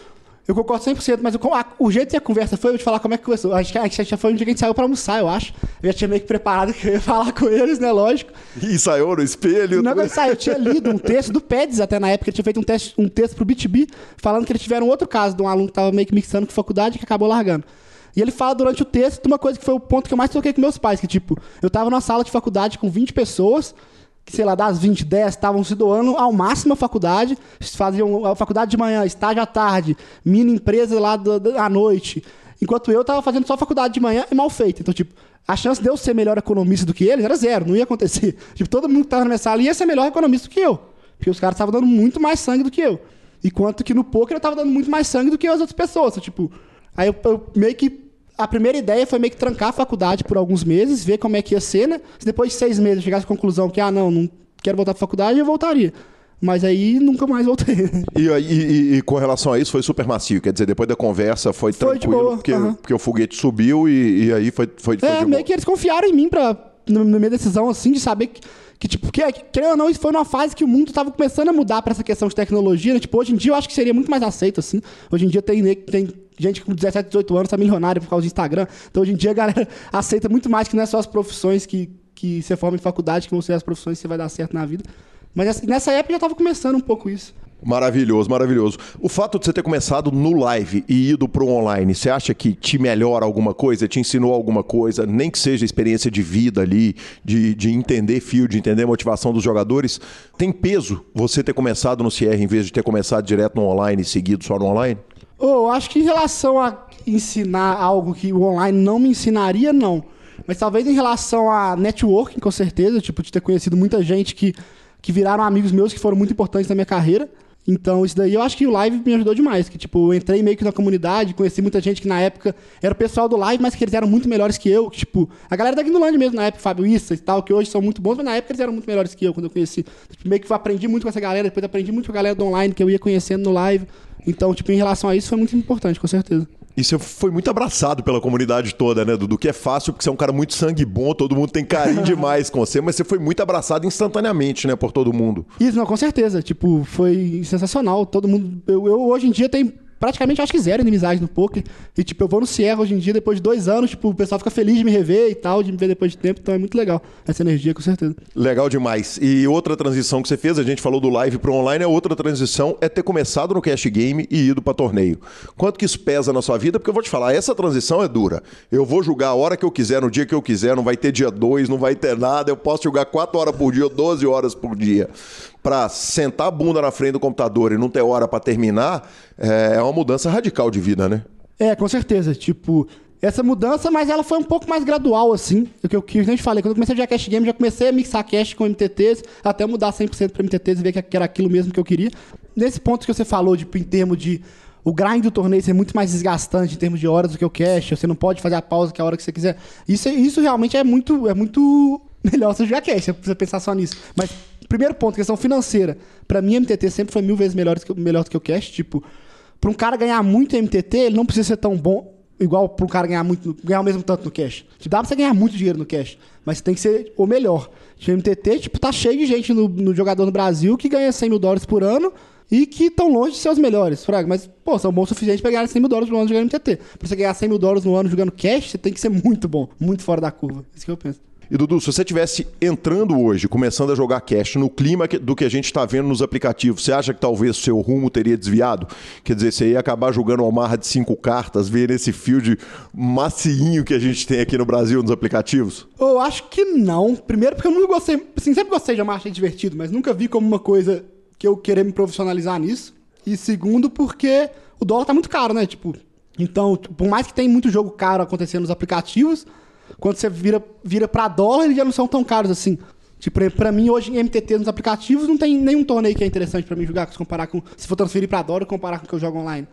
Eu concordo 100%, mas o, o jeito que a conversa foi, eu vou te falar como é que começou. Acho que a gente já foi um dia que a gente saiu pra almoçar, eu acho. Eu já tinha meio que preparado que eu ia falar com eles, né? Lógico. E saiu no espelho. Não, mas saiu, eu tinha lido um texto do Peds até na época, ele tinha feito um, teste, um texto pro BTB, falando que eles tiveram outro caso de um aluno que tava meio que mixando com faculdade que acabou largando. E ele fala durante o texto de uma coisa que foi o ponto que eu mais toquei com meus pais, que tipo, eu tava numa sala de faculdade com 20 pessoas, que, sei lá, das 20, 10 estavam se doando ao máximo a faculdade, faziam a faculdade de manhã, estágio à tarde, mini empresa lá do, à noite. Enquanto eu estava fazendo só faculdade de manhã e mal feito. Então, tipo, a chance de eu ser melhor economista do que eles era zero, não ia acontecer. Tipo, todo mundo que estava na minha sala ia ser melhor economista do que eu. Porque os caras estavam dando muito mais sangue do que eu. Enquanto que no poker eu estava dando muito mais sangue do que as outras pessoas. Então, tipo, aí eu, eu meio que a primeira ideia foi meio que trancar a faculdade por alguns meses, ver como é que ia ser, né? Se depois de seis meses eu chegasse à conclusão que, ah, não, não quero voltar para faculdade, eu voltaria. Mas aí nunca mais voltei. E, e, e, com relação a isso, foi super macio. Quer dizer, depois da conversa foi, foi tranquilo, porque, uhum. porque o foguete subiu e, e aí foi, foi, foi É, meio que eles confiaram em mim pra, na minha decisão, assim, de saber que, que tipo, que, querendo ou não, isso foi numa fase que o mundo tava começando a mudar para essa questão de tecnologia, né? Tipo, hoje em dia eu acho que seria muito mais aceito, assim. Hoje em dia tem, tem gente com 17, 18 anos tá milionário por causa do Instagram. Então hoje em dia a galera aceita muito mais que não é só as profissões que, que você forma em faculdade, que vão ser as profissões que você vai dar certo na vida. Mas nessa época já tava começando um pouco isso. Maravilhoso, maravilhoso. O fato de você ter começado no live e ido para o online, você acha que te melhora alguma coisa, te ensinou alguma coisa, nem que seja experiência de vida ali, de, de entender fio, de entender a motivação dos jogadores? Tem peso você ter começado no CR em vez de ter começado direto no online e seguido só no online? Oh, acho que em relação a ensinar algo que o online não me ensinaria, não. Mas talvez em relação a networking, com certeza, tipo, de ter conhecido muita gente que, que viraram amigos meus que foram muito importantes na minha carreira. Então, isso daí eu acho que o live me ajudou demais. Que, tipo, eu entrei meio que na comunidade, conheci muita gente que na época era o pessoal do live, mas que eles eram muito melhores que eu. Que, tipo, a galera da Gnoland mesmo na época, Fábio Issa e tal, que hoje são muito bons, mas na época eles eram muito melhores que eu quando eu conheci. Tipo, meio que aprendi muito com essa galera, depois aprendi muito com a galera do online que eu ia conhecendo no live. Então, tipo, em relação a isso foi muito importante, com certeza. E você foi muito abraçado pela comunidade toda, né, Dudu? Que é fácil, porque você é um cara muito sangue bom, todo mundo tem carinho demais com você, mas você foi muito abraçado instantaneamente, né, por todo mundo. Isso, não, com certeza. Tipo, foi sensacional. Todo mundo. Eu, eu hoje em dia tenho praticamente acho que zero inimizade no poker. E, tipo, eu vou no Sierra hoje em dia, depois de dois anos, tipo, o pessoal fica feliz de me rever e tal, de me ver depois de tempo, então é muito legal essa energia, com certeza. Legal demais. E outra transição que você fez, a gente falou do live pro online, a outra transição é ter começado no cash game e ido para torneio. Quanto que isso pesa na sua vida? Porque eu vou te falar, essa transição é dura. Eu vou jogar a hora que eu quiser, no dia que eu quiser, não vai ter dia 2, não vai ter nada, eu posso jogar 4 horas por dia, 12 horas por dia para sentar a bunda na frente do computador e não ter hora para terminar, é, é uma mudança radical de vida, né? É, com certeza. Tipo, essa mudança, mas ela foi um pouco mais gradual, assim, do que eu quis. A gente falei, quando eu comecei a Cash Game, já comecei a mixar Cash com MTTs, até mudar 100% para MTTs e ver que era aquilo mesmo que eu queria. Nesse ponto que você falou, tipo, em termos de o grind do torneio ser muito mais desgastante em termos de horas do que o cash, você não pode fazer a pausa que é a hora que você quiser. Isso, isso realmente é muito, é muito melhor você jogar cash, você pensar só nisso. Mas primeiro ponto, questão financeira. Para mim, MTT sempre foi mil vezes melhor do que, melhor do que o cash. Tipo, para um cara ganhar muito MTT, ele não precisa ser tão bom igual para um cara ganhar muito, ganhar o mesmo tanto no cash. Tipo, dá pra você ganhar muito dinheiro no cash, mas tem que ser o melhor. O MTT, tipo, tá cheio de gente no, no jogador no Brasil que ganha 100 mil dólares por ano e que estão longe de ser os melhores, Fraga. Mas, pô, são bons o suficiente para ganhar 100 mil dólares no ano jogando MTT. Pra você ganhar 100 mil dólares no ano jogando cash, você tem que ser muito bom, muito fora da curva. Isso que eu penso. E Dudu, se você tivesse entrando hoje, começando a jogar cash no clima do que a gente está vendo nos aplicativos, você acha que talvez o seu rumo teria desviado? Quer dizer, você ia acabar jogando uma marra de cinco cartas, ver esse field macinho que a gente tem aqui no Brasil nos aplicativos? Eu acho que não. Primeiro porque eu nunca gostei, assim, sempre gostei de uma achei divertido, mas nunca vi como uma coisa que eu querer me profissionalizar nisso. E segundo porque o dólar tá muito caro, né? Tipo, então, por mais que tenha muito jogo caro acontecendo nos aplicativos, quando você vira, vira para dólar, eles já não são tão caros assim. Tipo, pra mim, hoje em MTT nos aplicativos, não tem nenhum torneio que é interessante para mim jogar, se comparar com. Se for transferir pra dólar, comparar com o que eu jogo online.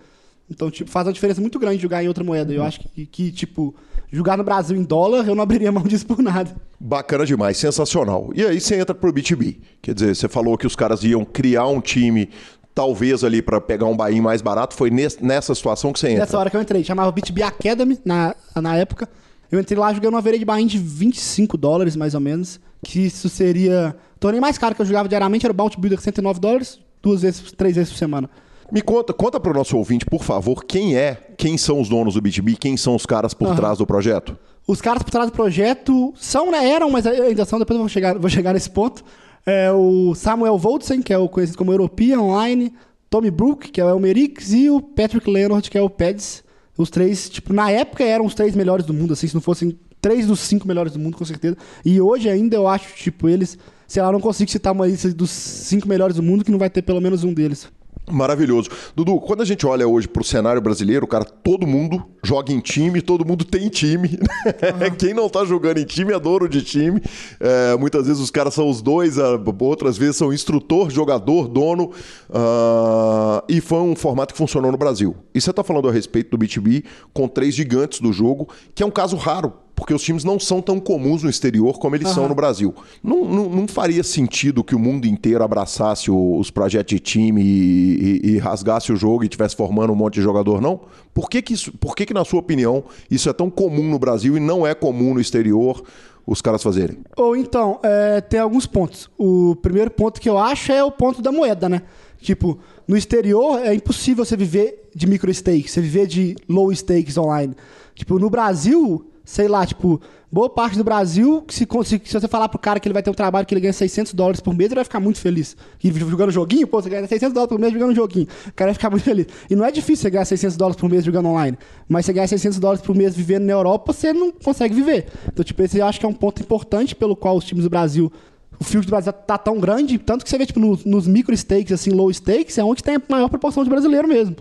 Então, tipo, faz uma diferença muito grande jogar em outra moeda. Eu acho que, que, tipo, jogar no Brasil em dólar, eu não abriria mão disso por nada. Bacana demais, sensacional. E aí você entra pro B2B. Quer dizer, você falou que os caras iam criar um time talvez ali para pegar um bain mais barato. Foi nessa situação que você entra? Nessa hora que eu entrei. Chamava B2B Academy na, na época. Eu entrei lá jogando uma veia de bain de 25 dólares, mais ou menos. Que isso seria. O torneio mais caro que eu jogava diariamente era o Bounty Builder 109 dólares, duas vezes, três vezes por semana. Me conta, conta para o nosso ouvinte, por favor, quem é, quem são os donos do B2B, quem são os caras por uhum. trás do projeto? Os caras por trás do projeto são, né, eram, mas ainda são, depois eu vou chegar, vou chegar nesse ponto. É o Samuel Voldsen, que é o conhecido como European Online, Tommy Brook, que é o Elmerix, e o Patrick Leonard, que é o Peds. Os três, tipo, na época eram os três melhores do mundo, assim, se não fossem três dos cinco melhores do mundo, com certeza. E hoje ainda eu acho, tipo, eles. Sei lá, não consigo citar uma lista dos cinco melhores do mundo que não vai ter pelo menos um deles. Maravilhoso. Dudu, quando a gente olha hoje para o cenário brasileiro, cara, todo mundo joga em time, todo mundo tem time. Uhum. Quem não está jogando em time é dono de time. É, muitas vezes os caras são os dois, outras vezes são instrutor, jogador, dono. Uh, e foi um formato que funcionou no Brasil. E você está falando a respeito do B2B com três gigantes do jogo, que é um caso raro porque os times não são tão comuns no exterior como eles são no Brasil. Não, não, não faria sentido que o mundo inteiro abraçasse os projetos de time e, e- e rasgasse o jogo e estivesse formando um monte de jogador, não? Por que que, isso, por que que, na sua opinião, isso é tão comum no Brasil e não é comum no exterior os caras fazerem? Ou então, é, tem alguns pontos. O primeiro ponto que eu acho é o ponto da moeda, né? Tipo, no exterior é impossível você viver de micro stakes, você viver de low stakes online. Tipo, no Brasil, sei lá, tipo, boa parte do Brasil, se, se, se você falar pro cara que ele vai ter um trabalho que ele ganha 600 dólares por mês, ele vai ficar muito feliz. E jogando joguinho, pô, você ganha 600 dólares por mês jogando joguinho. O cara vai ficar muito feliz. E não é difícil você ganhar 600 dólares por mês jogando online. Mas você ganhar 600 dólares por mês vivendo na Europa, você não consegue viver. Então, tipo, esse eu acho que é um ponto importante pelo qual os times do Brasil o field do Brasil tá tão grande, tanto que você vê, tipo, nos, nos micro stakes, assim, low stakes, é onde tem a maior proporção de brasileiro mesmo.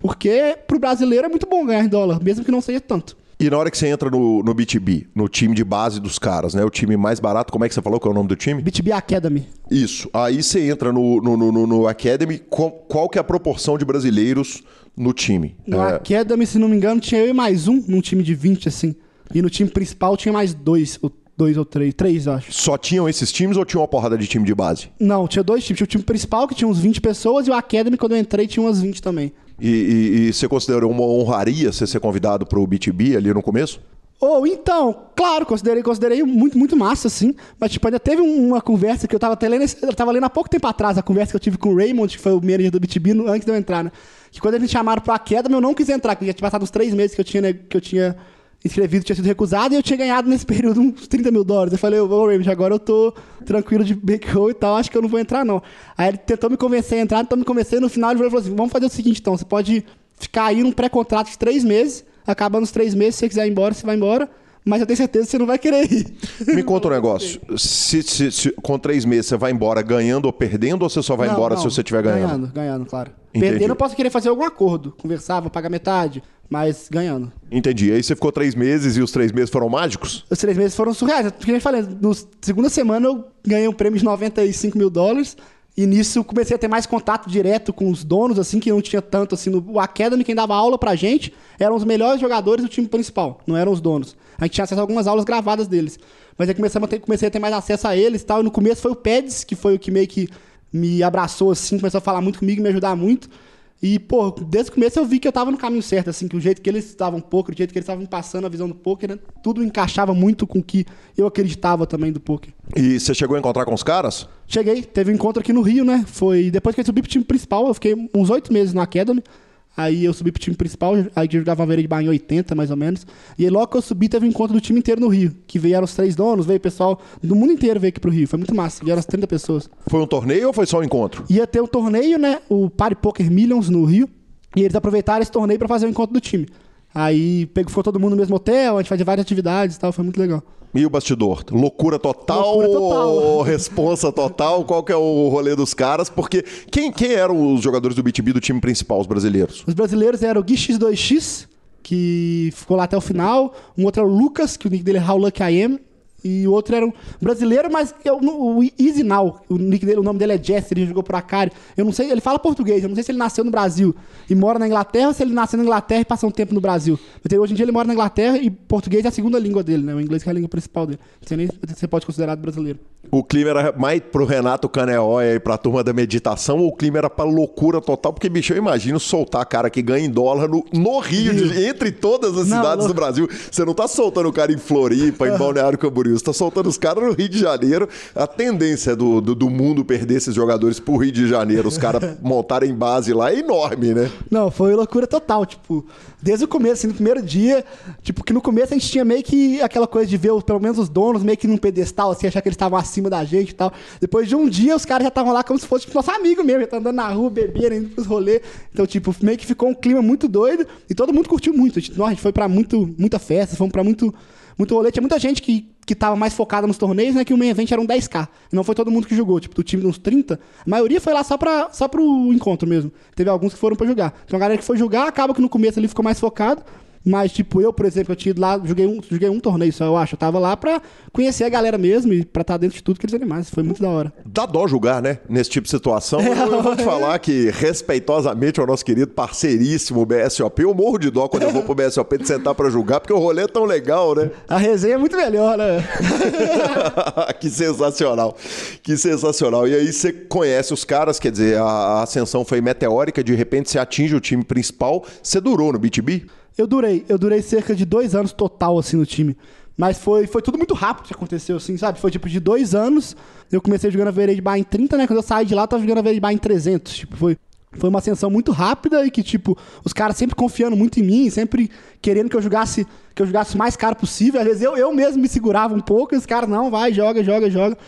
Porque pro brasileiro é muito bom ganhar em dólar, mesmo que não seja tanto. E na hora que você entra no, no B2B, no time de base dos caras, né? O time mais barato, como é que você falou que é o nome do time? BTB Academy. Isso. Aí você entra no, no, no, no- Academy, qual, qual que é a proporção de brasileiros no time? No É, Academy, se não me engano, tinha eu e mais um num time de 20, assim. E no time principal tinha mais dois, dois ou três, três, acho. só tinham esses times ou tinha uma porrada de time de base? Não, tinha dois times. Tinha o time principal, que tinha uns 20 pessoas, e o Academy, quando eu entrei, tinha umas 20 também. E, e- e você considerou uma honraria você ser convidado pro B2B ali no começo? Ou então, claro, considerei, considerei muito, muito massa, assim. Mas, tipo, ainda teve um- uma conversa que eu tava até lendo, eu tava lendo há pouco tempo atrás, a conversa que eu tive com o Raymond, que foi o manager do BTB, antes de eu entrar, né? Que quando eles me chamaram pro Academy, eu não quis entrar, porque já tinha passado uns três meses que eu tinha, né, que eu tinha inscrevido, tinha sido recusado, e eu tinha ganhado nesse período uns 30 mil dólares. Eu falei, ô Raymond, agora eu tô tranquilo de bankroll e tal, acho que eu não vou entrar, não. Aí ele tentou me convencer a entrar, tentou me convencer, no final ele falou assim, vamos fazer o seguinte, então, você pode ficar aí num pré-contrato de três meses, acabando os três meses, se você quiser ir embora, você vai embora, mas eu tenho certeza que você não vai querer ir. Me conta um negócio. Se, se- se- com três meses você vai embora ganhando ou perdendo, ou você só vai Não, embora não, se você estiver ganhando? Ganhando, ganhando, claro. Entendi. Perdendo eu posso querer fazer algum acordo, conversar, vou pagar metade, mas ganhando. Entendi. Aí você ficou três meses e os três meses foram mágicos? Os três meses foram surreais. Porque eu falei, na segunda semana eu ganhei um prêmio de 95 mil dólares. E nisso comecei a ter mais contato direto com os donos, assim, que não tinha tanto, assim. No, o Academy, quem dava aula pra gente, eram os melhores jogadores do time principal, não eram os donos. A gente tinha acesso a algumas aulas gravadas deles. Mas aí começamos a ter- comecei a ter mais acesso a eles e tal. E no começo foi o Peds, que foi o que meio que me abraçou, assim, começou a falar muito comigo, me ajudar muito. E, pô, desde o começo eu vi que eu tava no caminho certo, assim, que o jeito que eles estavam poker, o jeito que eles estavam me passando a visão do poker, né, tudo encaixava muito com o que eu acreditava também do poker. E você chegou a encontrar com os caras? Cheguei, teve um encontro aqui no Rio, né? Foi depois que eu subi pro time principal, eu fiquei uns oito meses no Academy. Aí eu subi pro time principal, aí jogava Veira de Bahia em 80, mais ou menos. E aí logo que eu subi, teve um encontro do time inteiro no Rio. Que vieram os três donos, veio o pessoal do mundo inteiro veio aqui pro Rio. Foi muito massa, vieram as 30 pessoas. Foi um torneio ou foi só um encontro? Ia ter um torneio, né? O Party Poker Millions no Rio. E eles aproveitaram esse torneio pra fazer o encontro do time. Aí pegou, ficou todo mundo no mesmo hotel, a gente fazia várias atividades e tal, foi muito legal. E o bastidor? Loucura total? Loucura total. Responsa total? Qual que é o rolê dos caras? Porque quem, quem eram os jogadores do BTB do time principal, os brasileiros? Os brasileiros eram o Gui X2X, que ficou lá até o final. Um outro era o Lucas, que o nick dele é How Lucky I Am. E o outro era um brasileiro, mas eu, o Easy Now, o, nick dele, o nome dele é Jesse, ele jogou pro Acari. Eu não sei, ele fala português, eu não sei se ele nasceu no Brasil e mora na Inglaterra ou se ele nasceu na Inglaterra e passou um tempo no Brasil. Mas hoje em dia ele mora na Inglaterra e português é a segunda língua dele, né? O inglês que é a língua principal dele. Sei nem você pode considerar brasileiro. O clima era mais pro Renato Caneóia e pra turma da meditação ou o clima era pra loucura total? Porque, bicho, eu imagino soltar cara que ganha em dólar no, no Rio, de- entre todas as Não, cidades do louco. Brasil. Você não tá soltando o cara em Floripa, em Balneário Camboriú, você tá soltando os caras no Rio de Janeiro. A tendência do, do, do mundo perder esses jogadores pro Rio de Janeiro, os caras montarem base lá, é enorme, né? Não, foi loucura total, tipo, desde o começo, assim, no primeiro dia, tipo, que no começo a gente tinha meio que aquela coisa de ver, pelo menos os donos, meio que num pedestal, assim, achar que eles estavam acima da gente e tal. Depois de um dia, os caras já estavam lá como se fosse, tipo, nosso amigo mesmo, já tá andando na rua, bebendo, indo pros rolês. Então, tipo, meio que ficou um clima muito doido e todo mundo curtiu muito. A gente, nossa, a gente foi pra muito, muita festa, fomos pra muito, muito rolê. Tinha muita gente que, que tava mais focada nos torneios, né, que o main event era um 10k. E não foi todo mundo que jogou, tipo, do time de uns 30, a maioria foi lá só, pra, só pro encontro mesmo. Teve alguns que foram pra jogar. Então a galera que foi jogar, acaba que no começo ali ficou mais focado. Mas, tipo, eu, por exemplo, eu tinha ido lá, joguei um, joguei um torneio só, eu acho. Eu tava lá pra conhecer a galera mesmo e pra estar dentro de tudo que eles animais. Foi muito da hora. Dá dó julgar, né? Nesse tipo de situação. Eu, eu vou te falar que, respeitosamente ao nosso querido parceiríssimo BSOP, eu morro de dó quando eu vou pro BSOP de sentar pra julgar, porque o rolê é tão legal, né? A resenha é muito melhor, né? que sensacional. Que sensacional. E aí você conhece os caras, quer dizer, a, a ascensão foi meteórica, de repente você atinge o time principal. Você durou no BTB? Eu durei, eu durei cerca de dois anos total, assim, no time. Mas foi, foi tudo muito rápido que aconteceu, assim, sabe? Foi tipo de dois anos. Eu comecei jogando a Vered Bar em 30, né? Quando eu saí de lá, eu tava jogando a Vered Bar em 300. Tipo, foi, foi uma ascensão muito rápida e que, tipo, os caras sempre confiando muito em mim, sempre querendo que eu jogasse que eu jogasse o mais caro possível. Às vezes eu, eu mesmo me segurava um pouco e os caras, não, vai, joga, joga, joga.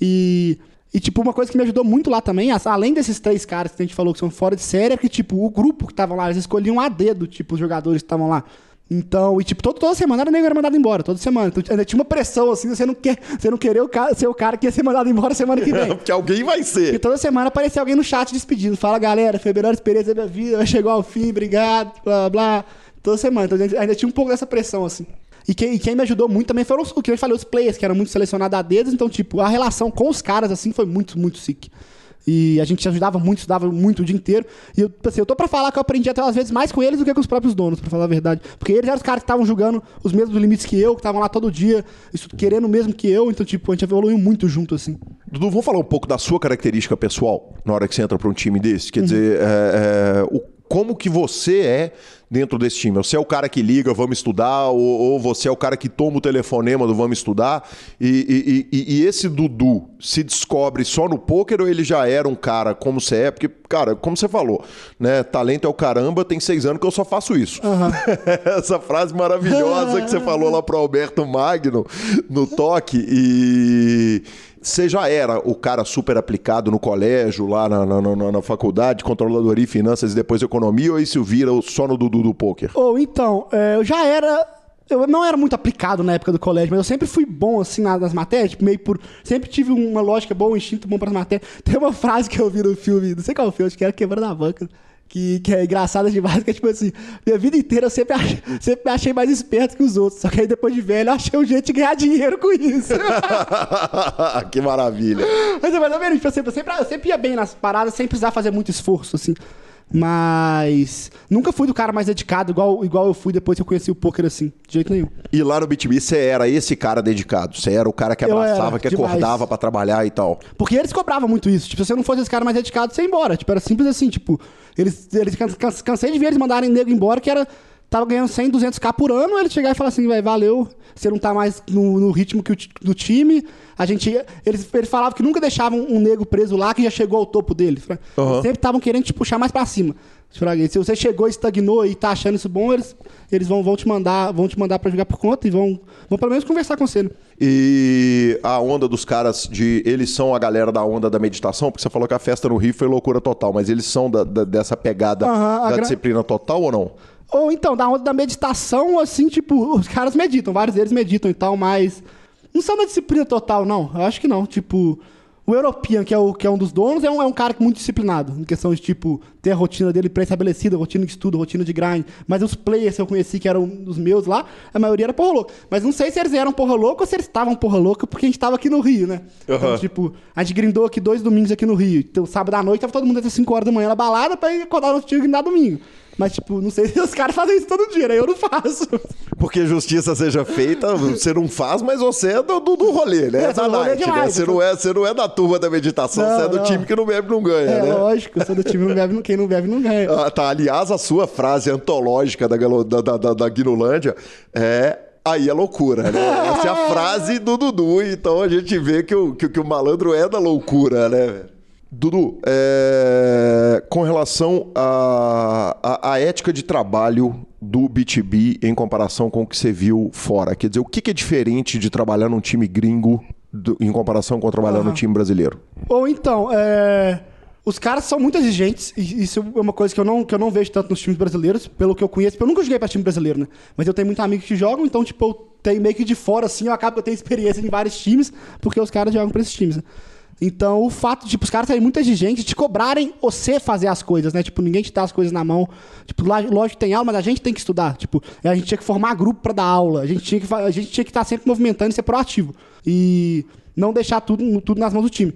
E. E, tipo, uma coisa que me ajudou muito lá também, além desses três caras que a gente falou que são fora de série, é que, tipo, o grupo que tava lá, eles escolhiam a dedo, tipo, os jogadores que estavam lá. Então, e tipo, todo, toda semana era nego era mandado embora, toda semana. Então, ainda tinha uma pressão, assim, você não quer, você não querer o cara, ser o cara que ia ser mandado embora semana que vem. Porque alguém vai ser. E toda semana aparecia alguém no chat despedindo. Fala, galera, foi a melhor experiência da minha vida, chegou ao fim, obrigado, blá, blá. Toda semana. Então, ainda tinha um pouco dessa pressão, assim. E quem, e quem, me ajudou muito também foram os, o que eu falei, os players, que eram muito selecionados a dedos. Então, tipo, a relação com os caras, assim, foi muito, muito sick. E a gente ajudava muito, estudava muito o dia inteiro. E eu, tipo assim, eu tô pra falar que eu aprendi até às vezes mais com eles do que com os próprios donos, pra falar a verdade. Porque eles eram os caras que estavam jogando os mesmos limites que eu, que estavam lá todo dia, isso, querendo o mesmo que eu. Então, tipo, a gente evoluiu muito junto, assim. Dudu, vamos falar um pouco da sua característica pessoal na hora que você entra pra um time desse? Quer uhum. dizer, é, é, o, como que você é dentro desse time? Você é o cara que liga, vamos estudar, ou, ou você é o cara que toma o telefonema do vamos estudar? E, e, e, e, esse Dudu se descobre só no pôquer ou ele já era um cara como você é? Porque, cara, como você falou, né? Talento é o caramba, tem seis anos que eu só faço isso. Uhum. Essa frase maravilhosa que você falou lá pro Alberto Magno no toque e você já era o cara super aplicado no colégio, lá na, na, na, na faculdade, controladoria e finanças e depois economia, ou isso vira só no Dudu do poker? Ou oh, então, é, eu já era eu não era muito aplicado na época do colégio, mas eu sempre fui bom, assim, nas matérias, tipo, meio por... Sempre tive uma lógica boa, um instinto bom para as matérias. Tem uma frase que eu vi no filme, não sei qual filme, acho que era Quebrando a Banca, que, que é engraçada demais, que é tipo assim, minha vida inteira eu sempre, ach, sempre me achei mais esperto que os outros. Só que aí depois de velho eu achei um jeito de ganhar dinheiro com isso. que maravilha. Mas é mais ou menos, tipo, eu sempre, eu sempre, eu sempre ia bem nas paradas sem precisar fazer muito esforço, assim. Mas nunca fui do cara mais dedicado, igual, igual eu fui depois que eu conheci o poker assim, de jeito nenhum. E lá no BTB você era esse cara dedicado, você era o cara que abraçava, que demais. acordava para trabalhar e tal. Porque eles cobravam muito isso. Tipo, se você não fosse esse cara mais dedicado, você ia embora. Tipo, era simples assim, tipo, eles, eles cansei de ver eles mandarem nego embora que era tava ganhando 100, 200k por ano, ele chegar e falar assim, vai, valeu, você não tá mais no, no ritmo que o, do time. A gente, eles, eles falavam que nunca deixavam um nego preso lá que já chegou ao topo dele. Uhum. Sempre estavam querendo te puxar mais para cima. Se você chegou, estagnou e tá achando isso bom, eles, eles vão, vão te mandar, vão te mandar para jogar por conta e vão, vão pelo menos conversar com você. Né? E a onda dos caras de. Eles são a galera da onda da meditação, porque você falou que a festa no Rio foi loucura total, mas eles são da, da, dessa pegada uhum, da gra... disciplina total ou não? Ou então, da onda da meditação, assim, tipo, os caras meditam, vários deles meditam e tal, mas. Não são da disciplina total, não. Eu acho que não. Tipo, o European, que é, o, que é um dos donos, é um, é um cara muito disciplinado, em questão de, tipo, ter a rotina dele pré-estabelecida, rotina de estudo, rotina de grind. Mas os players que eu conheci, que eram os meus lá, a maioria era porra louca. Mas não sei se eles eram porra louca ou se eles estavam porra louca, porque a gente tava aqui no Rio, né? Uhum. Então, tipo, a gente grindou aqui dois domingos aqui no Rio. Então, sábado à noite, tava todo mundo até 5 horas da manhã na balada pra ir acordar no dia e grindar domingo. Mas, tipo, não sei se os caras fazem isso todo dia, né? Eu não faço. Porque justiça seja feita, você não faz, mas você é do, do, do rolê, né? É, da night, demais, né? Você, não é, você não é da turma da meditação, não, você é do não. time que não bebe não ganha, é, né? lógico, eu sou do time que não bebe, quem não bebe não ganha. Ah, tá, aliás, a sua frase antológica da, da, da, da Guinulândia é Aí é loucura, né? Essa é a frase do Dudu, então a gente vê que o, que, que o malandro é da loucura, né? Dudu, é, com relação à ética de trabalho do B2B em comparação com o que você viu fora, quer dizer, o que, que é diferente de trabalhar num time gringo do, em comparação com trabalhar uhum. num time brasileiro? Ou então, é, os caras são muito exigentes, e isso é uma coisa que eu, não, que eu não vejo tanto nos times brasileiros, pelo que eu conheço, eu nunca joguei para time brasileiro, né? Mas eu tenho muitos amigos que jogam, então, tipo, eu tenho meio que de fora, assim, eu acabo que eu tenho experiência em vários times, porque os caras jogam para esses times, né? Então, o fato de tipo, os caras serem muito exigentes, de cobrarem você fazer as coisas, né? Tipo, ninguém te dá as coisas na mão. Tipo, lógico que tem aula, mas a gente tem que estudar. Tipo, a gente tinha que formar grupo para dar aula. A gente tinha que, a gente tinha que estar sempre movimentando e ser proativo. E não deixar tudo, tudo nas mãos do time.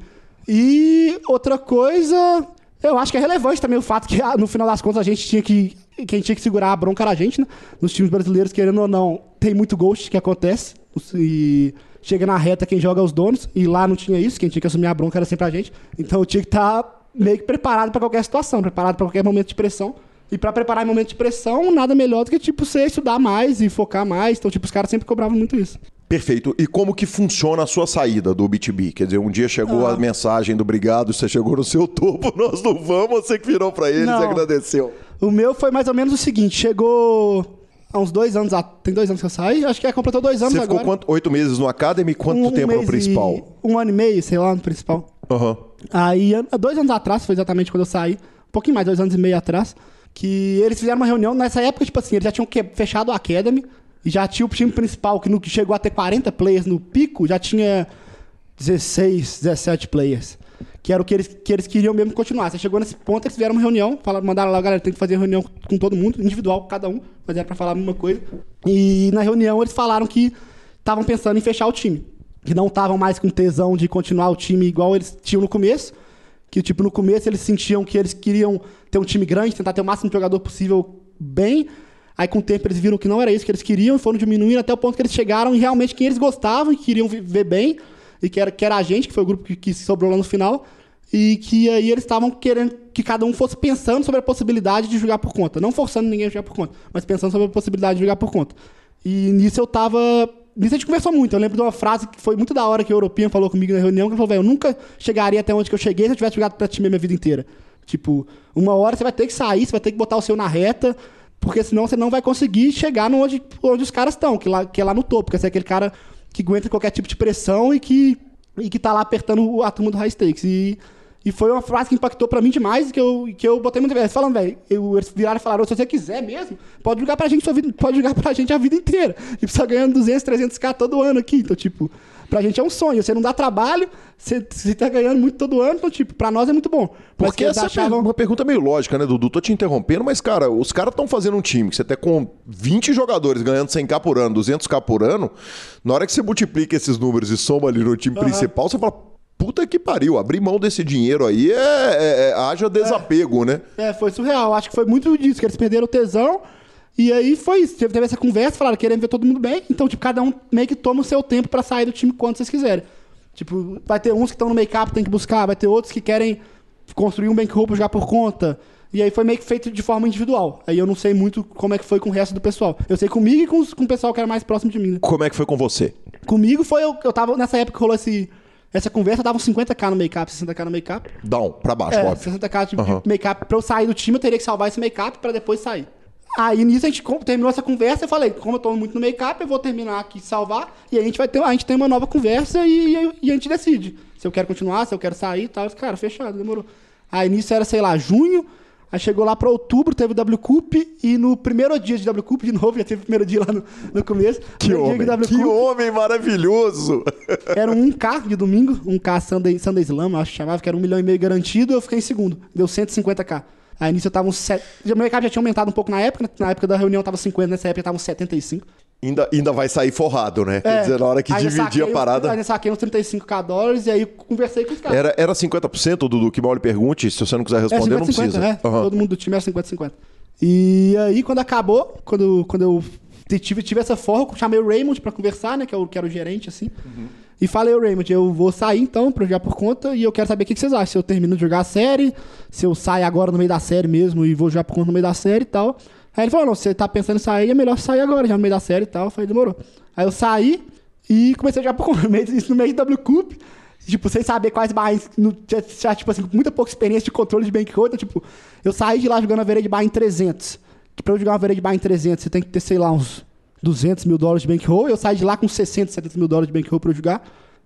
E outra coisa, eu acho que é relevante também o fato que, ah, no final das contas, a gente tinha que. Quem tinha que segurar a bronca era a gente, né? Nos times brasileiros, querendo ou não, tem muito ghost que acontece. E chega na reta quem joga é os donos, e lá não tinha isso, quem tinha que assumir a bronca era sempre a gente. Então eu tinha que estar tá meio que preparado para qualquer situação, preparado para qualquer momento de pressão. E para preparar em momento de pressão, nada melhor do que, tipo, você estudar mais e focar mais. Então, tipo, os caras sempre cobravam muito isso. Perfeito. E como que funciona a sua saída do B2B? Quer dizer, um dia chegou ah. a mensagem do obrigado, você chegou no seu topo, nós não vamos, você que virou para eles não. e agradeceu. O meu foi mais ou menos o seguinte, chegou há uns dois anos, tem dois anos que eu saí, acho que é, completou dois anos Você ficou agora. Quanto, oito meses no Academy, quanto um, tempo no principal? E, um ano e meio, sei lá, no principal. Uhum. Aí, dois anos atrás, foi exatamente quando eu saí, um pouquinho mais, dois anos e meio atrás, que eles fizeram uma reunião, nessa época, tipo assim, eles já tinham fechado a Academy, e já tinha o time principal, que, no, que chegou a ter 40 players no pico, já tinha 16, 17 players que era o que eles, que eles queriam mesmo continuar. Você chegou nesse ponto, eles fizeram uma reunião, falaram, mandaram lá, galera, tem que fazer reunião com todo mundo, individual, cada um, mas era pra falar a mesma coisa. E na reunião eles falaram que estavam pensando em fechar o time. Que não estavam mais com tesão de continuar o time igual eles tinham no começo. Que, tipo, no começo eles sentiam que eles queriam ter um time grande, tentar ter o máximo de jogador possível bem. Aí, com o tempo, eles viram que não era isso que eles queriam e foram diminuindo até o ponto que eles chegaram em realmente quem eles gostavam e queriam ver bem. E que era, que era a gente, que foi o grupo que, que sobrou lá no final. E que aí eles estavam querendo que cada um fosse pensando sobre a possibilidade de jogar por conta. Não forçando ninguém a jogar por conta, mas pensando sobre a possibilidade de jogar por conta. E nisso eu tava. Nisso a gente conversou muito. Eu lembro de uma frase que foi muito da hora que o Europinha falou comigo na reunião, que ele falou, velho, eu nunca chegaria até onde que eu cheguei se eu tivesse jogado pra time a minha vida inteira. Tipo, uma hora você vai ter que sair, você vai ter que botar o seu na reta, porque senão você não vai conseguir chegar onde, onde os caras estão, que, lá, que é lá no topo, que é aquele cara que aguenta qualquer tipo de pressão e que, e que tá lá apertando a turma do high stakes. E e foi uma frase que impactou pra mim demais, que eu, que eu botei muita vez. Falando, velho, eles viraram e falaram, se você quiser mesmo, pode jogar pra gente sua vida, pode jogar pra gente a vida inteira. E precisa ganhando 200, 300k todo ano aqui. Então, tipo, pra gente é um sonho. Você não dá trabalho, você, você tá ganhando muito todo ano, então, tipo, pra nós é muito bom. Porque essa é achavam... é uma pergunta meio lógica, né, Dudu? Tô te interrompendo, mas, cara, os caras estão fazendo um time que você tá com 20 jogadores ganhando 100k por ano, 200k por ano. Na hora que você multiplica esses números e soma ali no time uhum. principal, você fala puta que pariu, abrir mão desse dinheiro aí é, é, é haja desapego, é, né? É, foi surreal. Acho que foi muito disso, que eles perderam o tesão. E aí foi isso. Teve, essa conversa, falaram, querendo ver todo mundo bem. Então, tipo, cada um meio que toma o seu tempo para sair do time quando vocês quiserem. Tipo, vai ter uns que estão no make-up, tem que buscar, vai ter outros que querem construir um bankroll pra jogar por conta. E aí foi meio que feito de forma individual. Aí eu não sei muito como é que foi com o resto do pessoal. Eu sei comigo e com, com o pessoal que era mais próximo de mim. Né? Como é que foi com você? Comigo foi, eu, eu tava, nessa época rolou esse essa conversa dava 50k no make-up, 60k no make-up. Down, pra baixo, é, óbvio. 60k de uhum. make-up. Pra eu sair do time, eu teria que salvar esse make-up pra depois sair. Aí nisso a gente terminou essa conversa, eu falei, como eu tô muito no make-up, eu vou terminar aqui salvar, e aí a gente vai ter, a gente tem uma nova conversa e, e, a gente decide. Se eu quero continuar, se eu quero sair e tal. Cara, fechado, demorou. Aí nisso era, sei lá, junho, Aí chegou lá para outubro, teve o WCUP, e no primeiro dia de WCUP, de novo, já teve o primeiro dia lá no, no começo. Que homem, que homem maravilhoso! Era um 1K de domingo, um K Sunday, Sunday Slam, acho que chamava, que era um milhão e meio garantido, eu fiquei em segundo, deu 150k. Aí nisso eu tava uns... Set... O mercado já tinha aumentado um pouco na época, né? na época da reunião tava 50, nessa época tava uns 75. Ainda, ainda vai sair forrado, né? É, Quer dizer, na hora que dividir a parada. Aí eu saquei uns 35k dólares e aí conversei com os caras. Era, era 50%, Dudu, que mal lhe pergunte, se você não quiser responder, é 50, não precisa. 50, uhum. Todo mundo do time era 50-50. E aí, quando acabou, quando, quando eu tive, tive essa forra, eu chamei o Raymond pra conversar, né? Que, é o, que era o gerente, assim. Uhum. E falei, o Raymond, eu vou sair então pra jogar por conta e eu quero saber o que vocês acham. Se eu termino de jogar a série, se eu saio agora no meio da série mesmo e vou jogar por conta no meio da série e tal. Aí ele falou, não, você tá pensando em sair, é melhor sair agora, já no meio da série e tal. Eu falei, demorou. Aí eu saí e comecei a jogar por conta, isso no meio do WCUP. Tipo, sem saber quais barras, já, tipo assim, muita pouca experiência de controle de bankroll. Então, tipo, eu saí de lá jogando a vereia de barra em 300. Que pra eu jogar uma vereia de barra em 300, você tem que ter, sei lá, uns 200 mil dólares de bankroll. Eu saí de lá com 60, 70 mil dólares de bankroll pra eu jogar.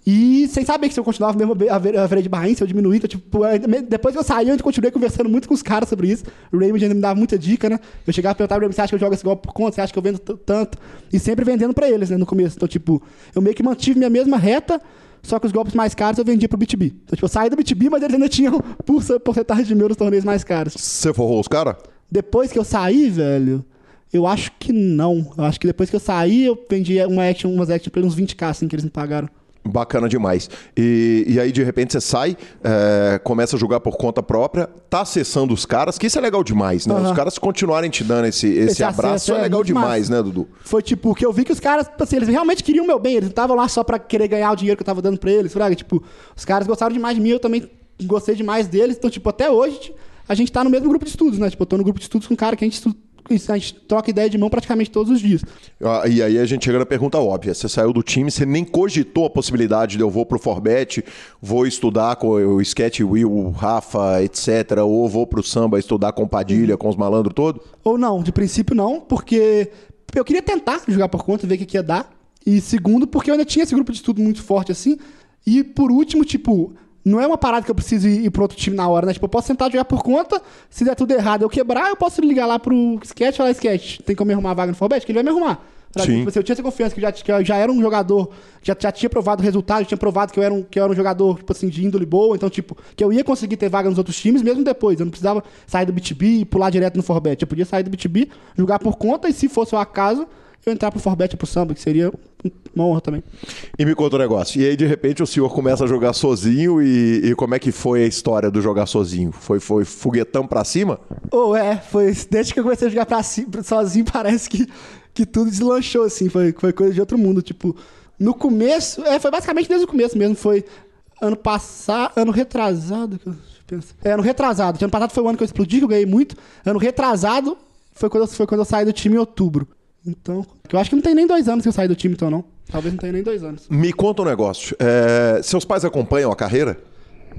E sem saber que se eu continuava mesmo a ver de barrinha, se eu diminuir, então, tipo, depois que eu saí, eu continuei conversando muito com os caras sobre isso. O Raymond ainda me dava muita dica, né? Eu chegava e perguntava, Raymond, você acha que eu jogo esse golpe por conta? Você acha que eu vendo tanto? E sempre vendendo pra eles, né, no começo. Então, tipo, eu meio que mantive minha mesma reta, só que os golpes mais caros eu vendia pro BTB. Então, tipo, eu saí do BTB, mas eles ainda tinham por porcentagem de meu nos torneios mais caros. Você forrou os caras? Depois que eu saí, velho, eu acho que não. Eu acho que depois que eu saí, eu vendi uma action, umas action por uns 20k, assim, que eles me pagaram. Bacana demais. E, e aí, de repente, você sai, é, começa a jogar por conta própria, tá acessando os caras, que isso é legal demais, né? Aham. Os caras continuarem te dando esse, esse, Esse abraço é é legal demais, massa. né, Dudu? Foi tipo, que eu vi que os caras, tipo assim, eles realmente queriam o meu bem, eles não estavam lá só pra querer ganhar o dinheiro que eu tava dando pra eles, fraga. Tipo, os caras gostaram demais de mim, eu também gostei demais deles. Então, tipo, até hoje a gente tá no mesmo grupo de estudos, né? Tipo, eu tô no grupo de estudos com um cara que a gente, estu- a gente troca ideia de mão praticamente todos os dias. Ah, E aí a gente chega na pergunta óbvia. Você saiu do time, você nem cogitou a possibilidade de eu vou pro Forbet, vou estudar com o Sketch Will, o Rafa, etc. Ou vou pro samba estudar com Padilha, com os malandros todos? Ou não, de princípio não, porque eu queria tentar jogar por conta, ver o que, que ia dar. E segundo, porque eu ainda tinha esse grupo de estudo muito forte assim. E por último, tipo, não é uma parada que eu preciso ir, ir pro outro time na hora, né? Tipo, eu posso tentar jogar por conta, se der tudo errado eu quebrar, eu posso ligar lá pro Sketch e falar, Sketch, tem como me arrumar vaga no Forbet? Que ele vai me arrumar. Pra- Sim. Tipo, assim, eu tinha essa confiança que, já, que eu já era um jogador, já, já tinha provado o resultado, tinha provado que eu, era um, que eu era um jogador, tipo assim, de índole boa, então, tipo, que eu ia conseguir ter vaga nos outros times, mesmo depois. Eu não precisava sair do BTB e pular direto no Forbet. Eu podia sair do BTB, jogar por conta, e se fosse o acaso, eu entrar pro Forbet pro Samba, que seria uma honra também. E me conta um negócio. E aí, de repente, o senhor começa a jogar sozinho e, e como é que foi a história do jogar sozinho? Foi, foi foguetão pra cima? Ou é, foi desde que eu comecei a jogar pra si, sozinho, parece que, que tudo deslanchou, assim, foi, foi coisa de outro mundo. Tipo, no começo, é, foi basicamente desde o começo mesmo, foi ano passado, ano retrasado, que eu penso. É, ano retrasado. Ano passado foi o ano que eu explodi, que eu ganhei muito. Ano retrasado foi quando eu, foi quando eu saí do time em outubro. Então, eu acho que não tem nem dois anos que eu saí do time, então não. Talvez não tenha nem dois anos. Me conta um negócio. É, seus pais acompanham a carreira?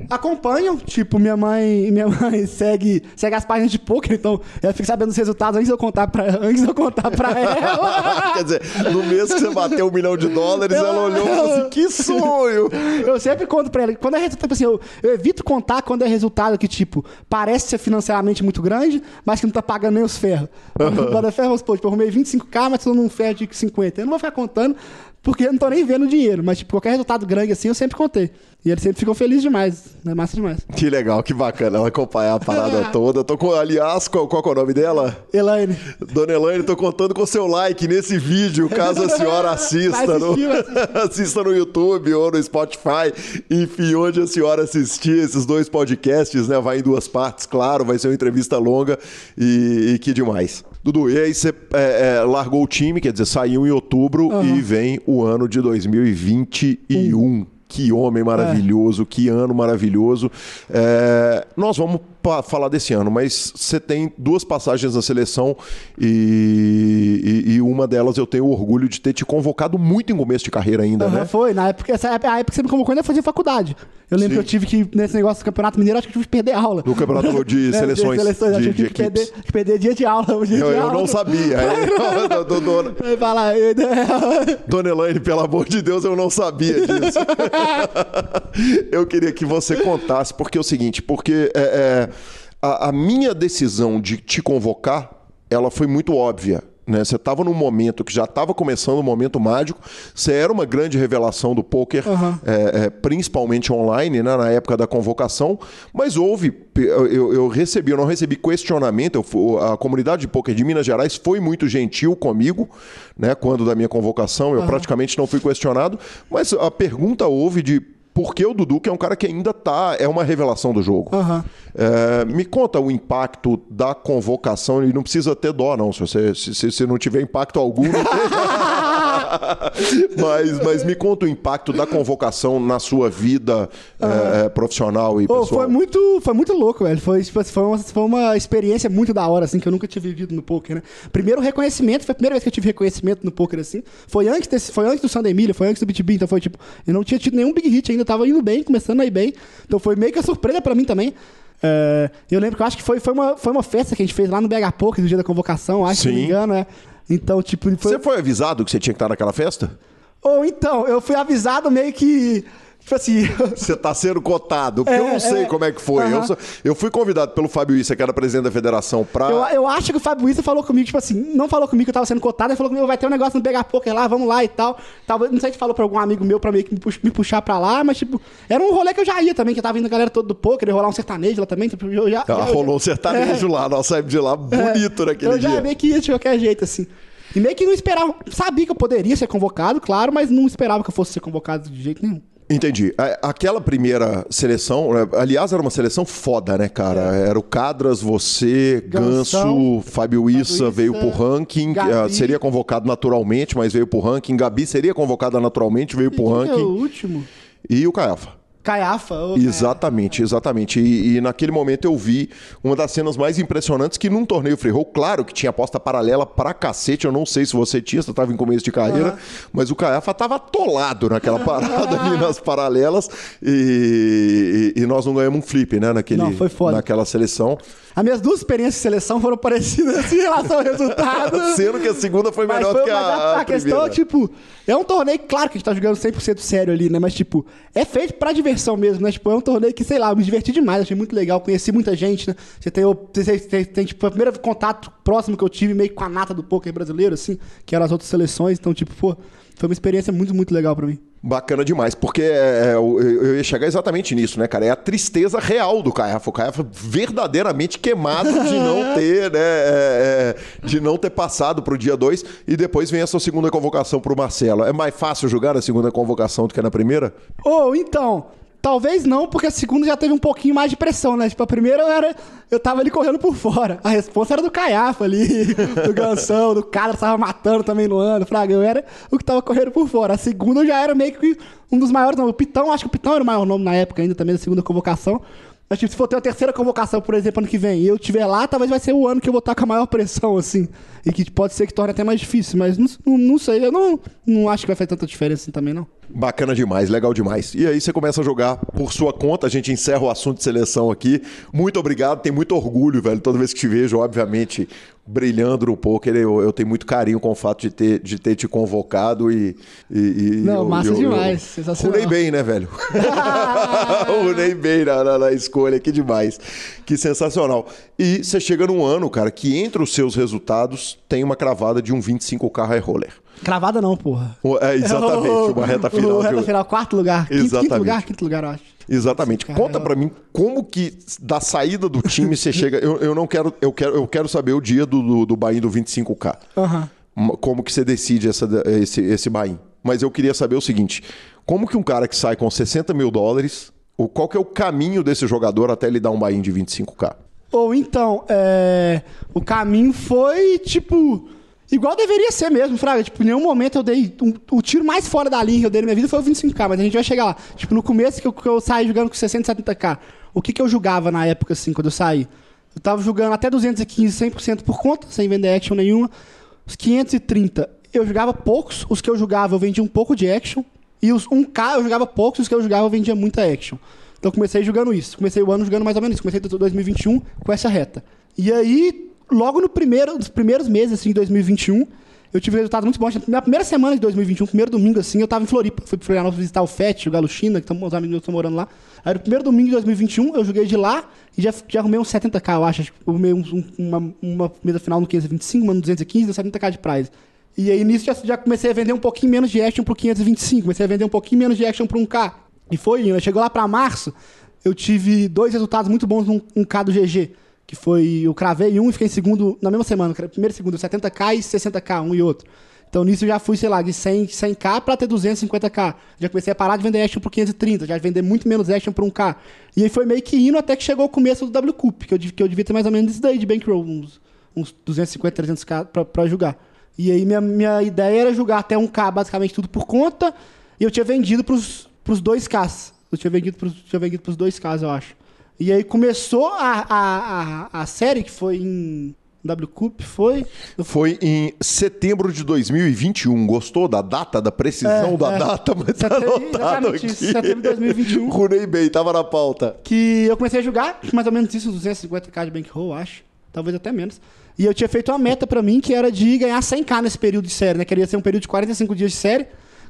Acompanham, tipo, minha mãe, minha mãe segue, segue as páginas de poker, então ela fica sabendo dos resultados antes de eu contar pra, antes eu contar pra ela. Quer dizer, no mês que você bateu um milhão de dólares, Eu- ela olhou e falou assim: que sonho! Eu sempre conto pra ela. Quando é resultado, tipo assim, eu, eu evito contar quando é resultado que, tipo, parece ser financeiramente muito grande, mas que não tá pagando nem os ferros. Quando é ferro, vamos supor, tipo, eu arrumei 25k, mas tô num ferro de 50. Eu não vou ficar contando, porque eu não tô nem vendo dinheiro. Mas, tipo, qualquer resultado grande assim, eu sempre contei. E eles sempre ficam felizes demais. É massa demais. Que legal, que bacana ela acompanhar a parada toda. Tô com, aliás, qual, qual é o nome dela? Elaine. Dona Elaine, tô contando com o seu like nesse vídeo, caso a senhora assista. No, assista no YouTube ou no Spotify. Enfim, onde a senhora assistir esses dois podcasts, né? Vai em duas partes, claro, vai ser uma entrevista longa e, e que demais. Dudu, e aí você é, é, largou o time, quer dizer, saiu em outubro e vem o ano de 2021. Que homem maravilhoso, que ano maravilhoso. É, nós vamos pa- falar desse ano, mas você tem duas passagens na seleção e, e- e uma delas eu tenho orgulho de ter te convocado muito em começo de carreira ainda, Aham, né? Foi, na época, essa época, a época que você me convocou ainda fazia faculdade. Eu lembro Sim. que eu tive que, nesse negócio do Campeonato Mineiro, acho que eu tive que perder aula. No campeonato de É, seleções, seleções, de, eu tive de que perder, perder dia de aula. dia Eu, de eu aula. não sabia. Do- do- fala, eu- dona Elaine, pelo amor de Deus, eu não sabia disso. eu queria que você contasse, porque é o seguinte, porque é, é, a, a minha decisão de te convocar, ela foi muito óbvia. Né? Você estava num momento que já estava começando o momento mágico, você era uma grande revelação do poker, é, é, principalmente online, né? na época da convocação, mas houve, eu, eu- recebi, eu não recebi questionamento, eu a comunidade de poker de Minas Gerais foi muito gentil comigo, né? quando da minha convocação, eu praticamente não fui questionado, mas a pergunta houve de por que o Dudu, que é um cara que ainda tá, é uma revelação do jogo. Aham. É, me conta o impacto da convocação, e não precisa ter dó, não. Se, você, se, se- se não tiver impacto algum, não tem. mas, mas me conta o impacto da convocação na sua vida é, é, profissional e Pô, pessoal. foi muito, foi muito louco, velho. Foi, tipo, foi, uma, foi uma experiência muito da hora, assim, que eu nunca tinha vivido no poker, né? Primeiro reconhecimento, foi a primeira vez que eu tive reconhecimento no poker, assim. Foi antes, desse, foi antes do Sandra Emília, foi antes do BTB, então foi tipo, eu não tinha tido nenhum big hit ainda, tava indo bem, começando a ir bem. Então foi meio que a surpresa pra mim também. É, eu lembro que eu acho que foi, foi, uma, foi uma festa que a gente fez lá no BH Poker, no dia da convocação, acho, se não me Sim. engano, é. Então, tipo, foi, Você foi avisado que você tinha que estar naquela festa? ou então, eu fui avisado meio que. Tipo assim. Você tá sendo cotado. Porque É, eu não sei é. como é que foi. Eu, sou- eu fui convidado pelo Fábio Issa, que era presidente da federação, pra. Eu, eu acho que o Fábio Issa falou comigo, tipo assim, não falou comigo que eu tava sendo cotado, ele falou comigo, vai ter um negócio no Pegar Poker lá, vamos lá e tal. Talvez, não sei se falou pra algum amigo meu pra meio que me, pux- me puxar pra lá, mas tipo, era um rolê que eu já ia também, que tava indo a galera toda do poker, ia rolar um sertanejo lá também, tipo, eu já... Ah, já- rolou um sertanejo lá, nós saímos de lá bonito naquele É. eu já dia. meio que ia de qualquer jeito, assim. E meio que não esperava, sabia que eu poderia ser convocado, claro, mas não esperava que eu fosse ser convocado de jeito nenhum. Entendi. Aquela primeira seleção, né, aliás, era uma seleção foda, né, cara? Era o Cadras, você, Ganso, Fábio Issa veio pro ranking, Gabi. ah, seria convocado naturalmente, mas veio pro ranking. Gabi seria convocada naturalmente, veio pro Quem que é o ranking. último? E o Caiafa. Caiafa. ô, Exatamente, exatamente. E, e naquele momento eu vi uma das cenas mais impressionantes que num torneio free roll, claro que tinha aposta paralela pra cacete, eu não sei se você tinha, você tava em começo de carreira, mas o Caiafa tava atolado naquela parada ali nas paralelas e, e- e nós não ganhamos um flip, né, naquele, Não, foi foda. naquela seleção. As minhas duas experiências de seleção foram parecidas assim, em relação ao resultado. Sendo que a segunda foi melhor foi, que a, a, a questão é, primeira. tipo, é um torneio, claro que a gente tá jogando 100% sério ali, né? Mas, tipo, é feito pra diversão mesmo, né? Tipo, é um torneio que, sei lá, eu me diverti demais, achei muito legal, conheci muita gente, né? Você tem, você tem, tem, tipo, o primeiro contato próximo que eu tive meio com a nata do poker brasileiro, assim, que eram as outras seleções, então, tipo, pô, foi uma experiência muito, muito legal pra mim. Bacana demais, porque é, é, eu, eu ia chegar exatamente nisso, né, cara? É a tristeza real do Caiafa. O Caiafa verdadeiramente queimado de não ter, né? é, é, de não ter passado pro dia 2 e depois vem a sua segunda convocação pro Marcelo. É mais fácil jogar a segunda convocação do que na primeira? Ou, então, talvez não, porque a segunda já teve um pouquinho mais de pressão, né? Tipo, a primeira eu era. Eu tava ali correndo por fora. A resposta era do Caiafa ali, do Gansão, do cara que tava matando também no ano, Fraga. Eu era o que tava correndo por fora. A segunda eu já era meio que um dos maiores nomes. O Pitão, acho que o Pitão era o maior nome na época ainda também, da segunda convocação. Mas, tipo, se for ter uma terceira convocação, por exemplo, ano que vem, e eu estiver lá, talvez vai ser o ano que eu vou estar com a maior pressão, assim. E que pode ser que torne até mais difícil, mas não, não, não sei. Eu não, não acho que vai fazer tanta diferença assim também, não. Bacana demais, legal demais. E aí você começa a jogar por sua conta, a gente encerra o assunto de seleção aqui. Muito obrigado, tenho muito orgulho, velho. Toda vez que te vejo, obviamente, brilhando no poker, eu, eu tenho muito carinho com o fato de ter, de ter te convocado e. e, e Não, eu- massa eu- eu- demais, sensacional. Runei bem, né, velho? Runei bem na, na- na escolha, que demais. Que sensacional. E você chega num ano, cara, que entre os seus resultados tem uma cravada de um 25k high roller. Cravada não, porra. É, exatamente, uma reta final. O de- reta final, quarto lugar. Quinto, quinto Exatamente. lugar, quinto lugar, eu acho. Exatamente. Conta eu- pra mim como que da saída do time você chega. Eu, eu não quero, eu quero, eu quero saber o dia do, do, do buy-in do 25k. Aham. Uma- Como que você decide essa, esse, esse buy-in. Mas eu queria saber o seguinte: como que um cara que sai com 60 mil dólares, o, qual que é o caminho desse jogador até ele dar um buy-in de 25k? Ou então, é, o caminho foi, tipo, igual deveria ser mesmo, Fraga. Tipo, em nenhum momento eu dei. um- o tiro mais fora da linha que eu dei na minha vida foi o 25k, mas a gente vai chegar lá. Tipo, no começo que eu, que eu saí jogando com 60, 70k, o que, que eu jogava na época, assim, quando eu saí? Eu tava jogando até 215, 100% por conta, sem vender action nenhuma. Os 530, eu jogava poucos. Os que eu jogava, eu vendia um pouco de action. E os 1K eu jogava poucos, os que eu jogava eu vendia muita action. Então comecei jogando isso. Comecei o ano jogando mais ou menos isso. Comecei 2021 com essa reta. E aí, logo no primeiro, nos primeiros meses assim, de 2021, eu tive resultados muito bons. Na primeira semana de 2021, primeiro domingo assim, eu tava em Floripa. Fui pro Florianópolis visitar o FET, o Galo China, que os amigos estão morando lá. Aí no primeiro domingo de 2021, eu joguei de lá e já, já arrumei uns 70k, eu acho. Eu arrumei um- um- uma, uma mesa final no 525, uma no 215, deu 70k de prize. E aí nisso já, já comecei a vender um pouquinho menos de action pro 525, comecei a vender um pouquinho menos de action pro 1K. E foi. Aí Chegou lá pra março, eu tive dois resultados muito bons num 1K do GG. Que foi, eu cravei um e fiquei em segundo na mesma semana. Primeiro e segundo, 70k e 60k, um e outro. Então nisso eu já fui, sei lá, de 100, 100k pra ter 250k. Já comecei a parar de vender action por 530, já vender muito menos action por 1k. E aí foi meio que indo até que chegou o começo do W Cup, que eu, que eu devia ter mais ou menos isso daí de bankroll, uns, uns 250, 300k pra, pra jogar. E aí minha, minha ideia era jogar até 1k, basicamente tudo por conta, e eu tinha vendido pros, pros 2ks. Eu tinha vendido pros, tinha vendido pros 2ks, eu acho. E aí começou a, a, a, a série, que foi em W Cup, foi... Foi em setembro de 2021. Gostou da data, da precisão É, da é. data? Mas tá anotado aqui. isso, setembro de 2021. Runei bem, tava na pauta. que eu comecei a jogar, mais ou menos isso, uns 250k de bankroll, acho. Talvez até menos. E eu tinha feito uma meta pra mim que era de ganhar 100k nesse período de série, né? Queria ser um período de 45 dias de série.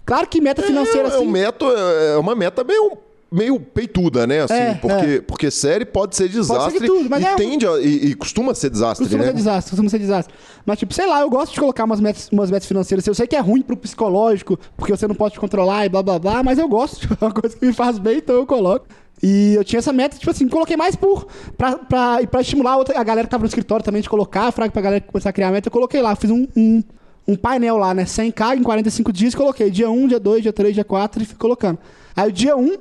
Claro que meta financeira, é, é assim... um meta, é uma meta meio meio peituda, né? Assim, É, porque, é. porque série pode ser desastre tudo, mas e é um- tende a- e, e costuma ser desastre, Costuma né? ser desastre, costuma ser desastre. Mas, tipo, sei lá, eu gosto de colocar umas metas, umas metas financeiras. Eu sei que é ruim pro psicológico, porque você não pode controlar e blá blá blá, mas eu gosto. É uma coisa que me faz bem, então eu coloco. E eu tinha essa meta, tipo assim, coloquei mais por. pra, pra, pra estimular a, outra, a galera que tava no escritório também de colocar, fraga pra galera começar a criar a meta, eu coloquei lá, fiz um, um, um painel lá, né? 100k em 45 dias, coloquei dia 1, dia 2, dia 3, dia 4 e fui colocando. Aí o dia 1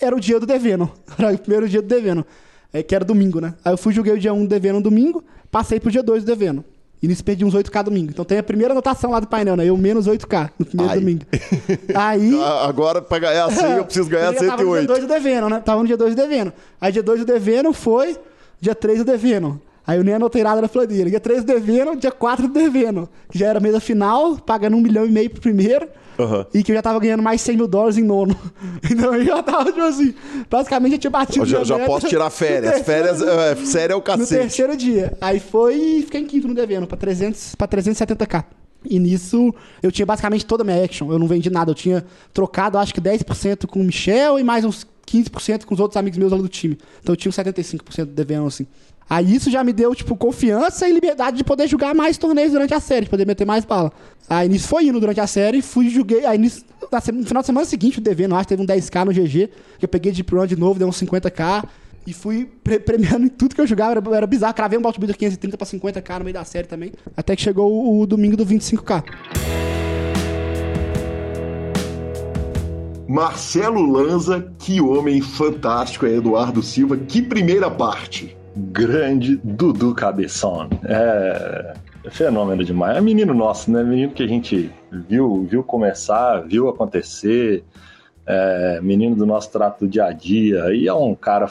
era o dia do devendo. Era o primeiro dia do devendo. É, que era domingo, né? Aí eu fui, joguei o dia 1 devendo no domingo, passei pro dia 2 do devendo. E nisso perdi uns 8k domingo. Então tem a primeira anotação lá do painel, né? Eu menos 8k no primeiro Ai. domingo. Aí. Ah, Agora, pra ganhar 100, eu preciso ganhar já Tava no dia 108. 2 do devendo, né? Tava no dia 2 do devendo. Aí dia 2 do devendo foi dia 3 do devendo. Aí eu nem anotei nada na planilha. Dia 3 do devendo, dia 4 do devendo. Já era mesa final, pagando um milhão e meio pro primeiro. Aham. E que eu já tava ganhando mais 100 mil dólares em nono. Então eu já tava, tipo assim, basicamente eu tinha batido Eu já, já posso tirar no férias. Férias, é, série é o no cacete. terceiro dia. Aí foi e fiquei em quinto no devendo, pra, 300, pra 370k. E nisso, eu tinha basicamente toda a minha action. Eu não vendi nada. Eu tinha trocado, acho que 10% com o Michel e mais uns 15% com os outros amigos meus lá do time. Então eu tinha uns 75% do devendo, assim. Aí isso já me deu, tipo, confiança e liberdade de poder jogar mais torneios durante a série, de poder meter mais bala. Aí nisso foi indo durante a série, fui e joguei. Aí nisso, no final de semana seguinte, o devendo, acho que teve um 10k no GG, que eu peguei de run de novo, deu uns 50k. E fui pre- premiando em tudo que eu jogava, era, era bizarro. Cravei um Builder 530 pra 50k no meio da série também. Até que chegou o, o domingo do 25k. Marcelo Lanza, que homem fantástico é Eduardo Silva. Que primeira parte. Grande Dudu Cabeção. É, fenômeno demais. É menino nosso, né? Menino que a gente viu, viu começar, viu acontecer. É, menino do nosso trato do dia a dia. E é um cara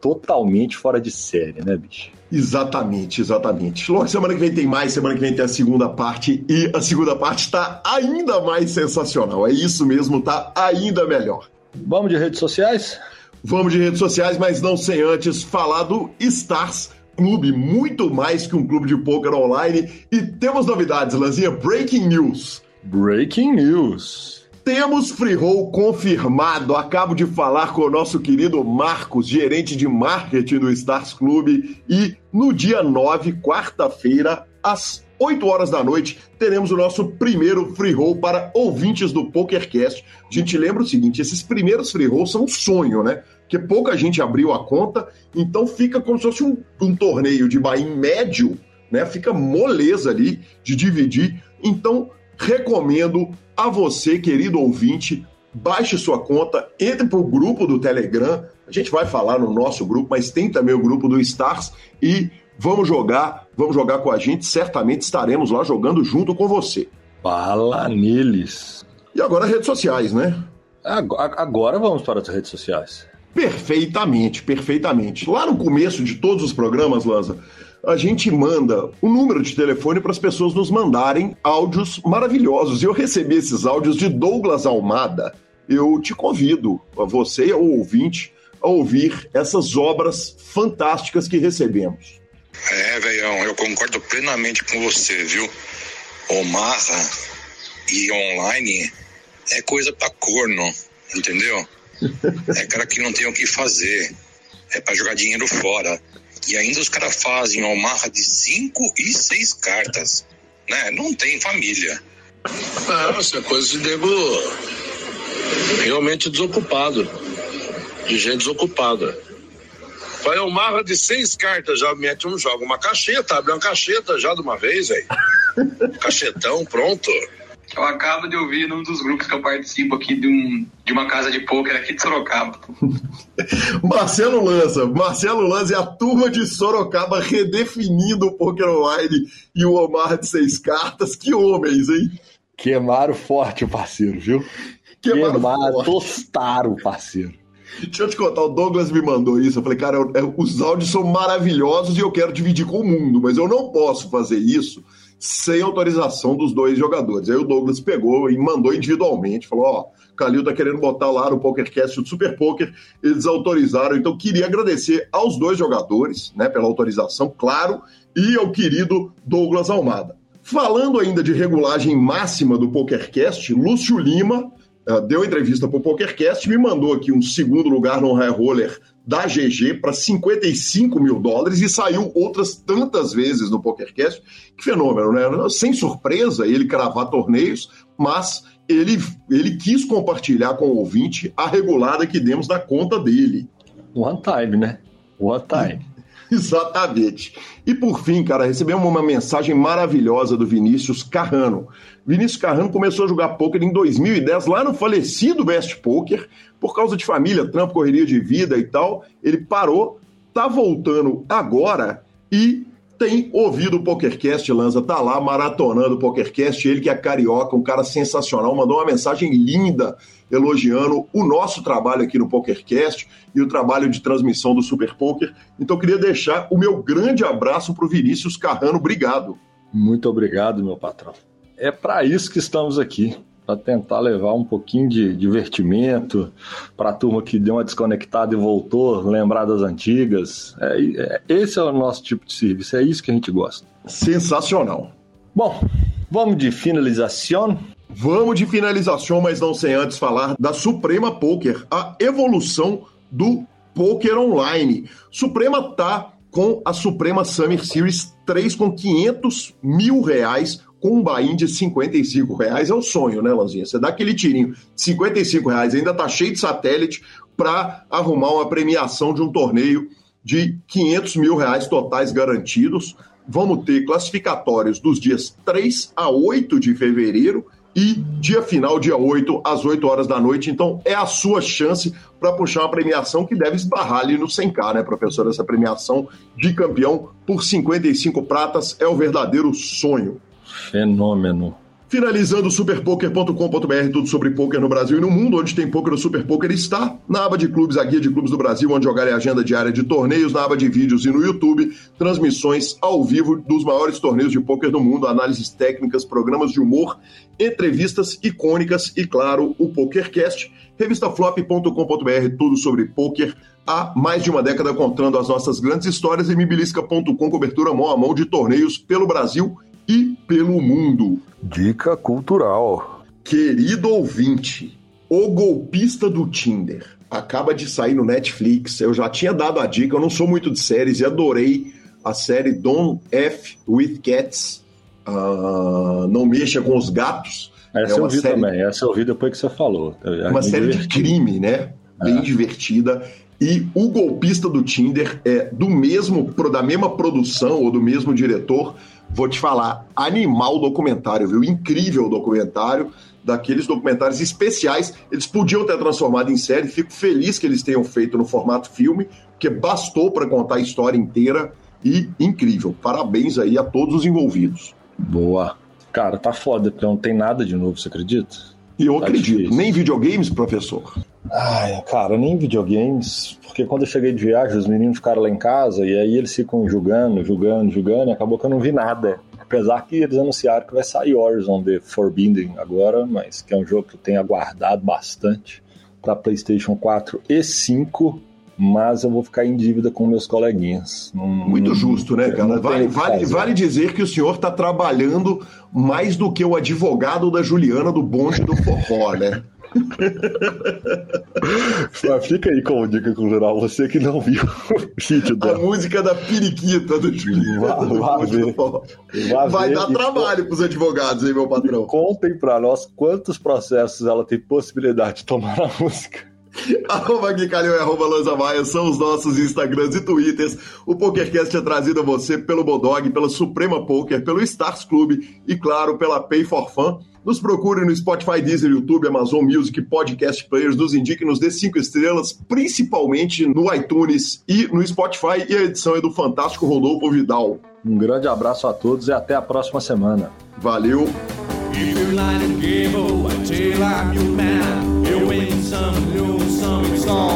totalmente fora de série, né, bicho? Exatamente, exatamente. Logo, semana que vem tem mais, semana que vem tem a segunda parte, e a segunda parte está ainda mais sensacional. É isso mesmo, tá ainda melhor. Vamos de redes sociais? Vamos de redes sociais, mas não sem antes falar do Stars Clube, muito mais que um clube de poker online. E temos novidades, Lanzinha, breaking news. Breaking News. Temos free roll confirmado. Acabo de falar com o nosso querido Marcos, gerente de marketing do Stars Clube. E no dia 9, quarta-feira, às 8 horas da noite, teremos o nosso primeiro free roll para ouvintes do PokerCast. A gente lembra o seguinte: esses primeiros free rolls são um sonho, né? Porque pouca gente abriu a conta, então fica como se fosse um, um torneio de Bahia médio, né? Fica moleza ali de dividir. Então, recomendo a você, querido ouvinte, baixe sua conta, entre para o grupo do Telegram. A gente vai falar no nosso grupo, mas tem também o grupo do Stars e vamos jogar, vamos jogar com a gente. Certamente estaremos lá jogando junto com você. Fala neles. E agora redes sociais, né? Agora, vamos para as redes sociais. Perfeitamente, perfeitamente. Lá no começo de todos os programas, Lanza, a gente manda o número de telefone para as pessoas nos mandarem áudios maravilhosos. E eu recebi esses áudios de Douglas Almada. Eu te convido, a você, o ouvinte, a ouvir essas obras fantásticas que recebemos. É, velhão, eu concordo plenamente com você, viu? Omarra e online é coisa pra corno, entendeu? É cara que não tem o que fazer. É pra jogar dinheiro fora. E ainda os caras fazem Omarra de cinco e seis cartas. Né? Não tem família. Não, isso é coisa de nego realmente desocupado. De gente desocupada. Vai o marra de seis cartas, já mete um jogo, uma cacheta, abre uma cacheta já de uma vez, velho. Cachetão, pronto. Eu acabo de ouvir num dos grupos que eu participo aqui de, um, de uma casa de pôquer aqui de Sorocaba. Marcelo Lanza, Marcelo Lanza e a turma de Sorocaba redefinindo o Poker Online e o Omar de seis cartas. Que homens, hein? Queimaram forte o parceiro, viu? Queimaram Queimaram, forte. tostaram o parceiro. Deixa eu te contar, o Douglas me mandou isso. Eu falei, cara, eu- eu- os áudios são maravilhosos e eu quero dividir com o mundo, mas eu não posso fazer isso sem autorização dos dois jogadores. Aí o Douglas pegou e mandou individualmente, falou, ó, Calil tá querendo botar lá no PokerCast o Super Poker, eles autorizaram, então queria agradecer aos dois jogadores, né, pela autorização, claro, e ao querido Douglas Almada. Falando ainda de regulagem máxima do PokerCast, Lúcio Lima uh, deu entrevista para o PokerCast, me mandou aqui um segundo lugar no High Roller da GG para 55 mil dólares e saiu outras tantas vezes no PokerCast. Que fenômeno, né? Sem surpresa ele cravar torneios, mas ele, ele quis compartilhar com o ouvinte a regulada que demos na conta dele. One time, né? One time. Exatamente. E por fim, cara, recebemos uma mensagem maravilhosa do Vinícius Carrano. Vinícius Carrano começou a jogar poker em 2010 lá no falecido Best Poker, por causa de família, trampo, correria de vida e tal. Ele parou, tá voltando agora e tem ouvido o PokerCast, Lanza, tá lá maratonando o PokerCast, ele que é carioca, um cara sensacional, mandou uma mensagem linda elogiando o nosso trabalho aqui no PokerCast e o trabalho de transmissão do Super Poker. Então queria deixar o meu grande abraço para o Vinícius Carrano, obrigado. Muito obrigado, meu patrão. É para isso que estamos aqui, para tentar levar um pouquinho de divertimento para a turma que deu uma desconectada e voltou, lembrar das antigas. É, é, esse é o nosso tipo de serviço, é isso que a gente gosta. Sensacional. Bom, vamos de finalização. Vamos de finalização, mas não sem antes falar da Suprema Poker, a evolução do poker online. Suprema tá com a Suprema Summer Series 3 com 500 mil reais com um buy-in de 55 reais é o sonho, né, Lanzinha? Você dá aquele tirinho, 55 reais, ainda tá cheio de satélite para arrumar uma premiação de um torneio de 500 mil reais totais garantidos. Vamos ter classificatórios dos dias 3 a 8 de fevereiro e dia final, dia 8, às 8 horas da noite. Então, é a sua chance para puxar uma premiação que deve esbarrar ali no 100K, né, professor? Essa premiação de campeão por 55 pratas é o verdadeiro sonho. Fenômeno. Finalizando superpoker.com.br, tudo sobre poker no Brasil e no mundo, onde tem poker, o Super Poker está. Na aba de clubes, a guia de clubes do Brasil, onde jogar é agenda diária de torneios, na aba de vídeos e no YouTube, transmissões ao vivo dos maiores torneios de poker do mundo, análises técnicas, programas de humor, entrevistas icônicas e, claro, o PokerCast. Revistaflop.com.br, tudo sobre poker há mais de uma década contando as nossas grandes histórias e mibilisca.com, cobertura mão a mão de torneios pelo Brasil e pelo mundo. Dica cultural. Querido ouvinte, O Golpista do Tinder acaba de sair no Netflix. Eu já tinha dado a dica, eu não sou muito de séries e adorei a série Don't F with Cats. Uh, não mexa com os gatos. Essa é eu vi série... também, essa eu vi depois que você falou. É uma série divertido. de crime, né? Bem é. divertida. E o golpista do Tinder é do mesmo, da mesma produção ou do mesmo diretor vou te falar, animal documentário, viu? Incrível documentário, daqueles documentários especiais. Eles podiam ter transformado em série, fico feliz que eles tenham feito no formato filme, porque bastou para contar a história inteira e incrível. Parabéns aí a todos os envolvidos. Boa. Cara, tá foda, porque não tem nada de novo, você acredita? Eu tá acredito. Difícil. Nem videogames, professor? Ai, cara, nem videogames, porque quando eu cheguei de viagem, os meninos ficaram lá em casa e aí eles ficam julgando, julgando, julgando, e acabou que eu não vi nada. Apesar que eles anunciaram que vai sair Horizon The Forbidden agora, mas que é um jogo que eu tenho aguardado bastante para PlayStation 4 e 5, mas eu vou ficar em dívida com meus coleguinhas. Não, Muito justo, né, cara? Vale, vale, vale dizer que o senhor está trabalhando mais do que o advogado da Juliana do bonde do forró, né? Fica aí como dica cultural, você que não viu o vídeo dela. A música da periquita do Juliano. Vá, vá Vai dar trabalho para os advogados, hein, meu patrão? Contem para nós quantos processos ela tem possibilidade de tomar a música. arroba Guicalhão e arroba Lanza Maia são os nossos Instagrams e Twitters. O PokerCast é trazido a você pelo Bodog, pela Suprema Poker, pelo Stars Club e, claro, pela Pay for Fun. Nos procure no Spotify, Deezer, YouTube, Amazon Music, Podcast Players, nos indique, nos dê cinco estrelas, principalmente no iTunes e no Spotify. E a edição é do fantástico Rodolfo Vidal. Um grande abraço a todos e até a próxima semana. Valeu! some new, some song.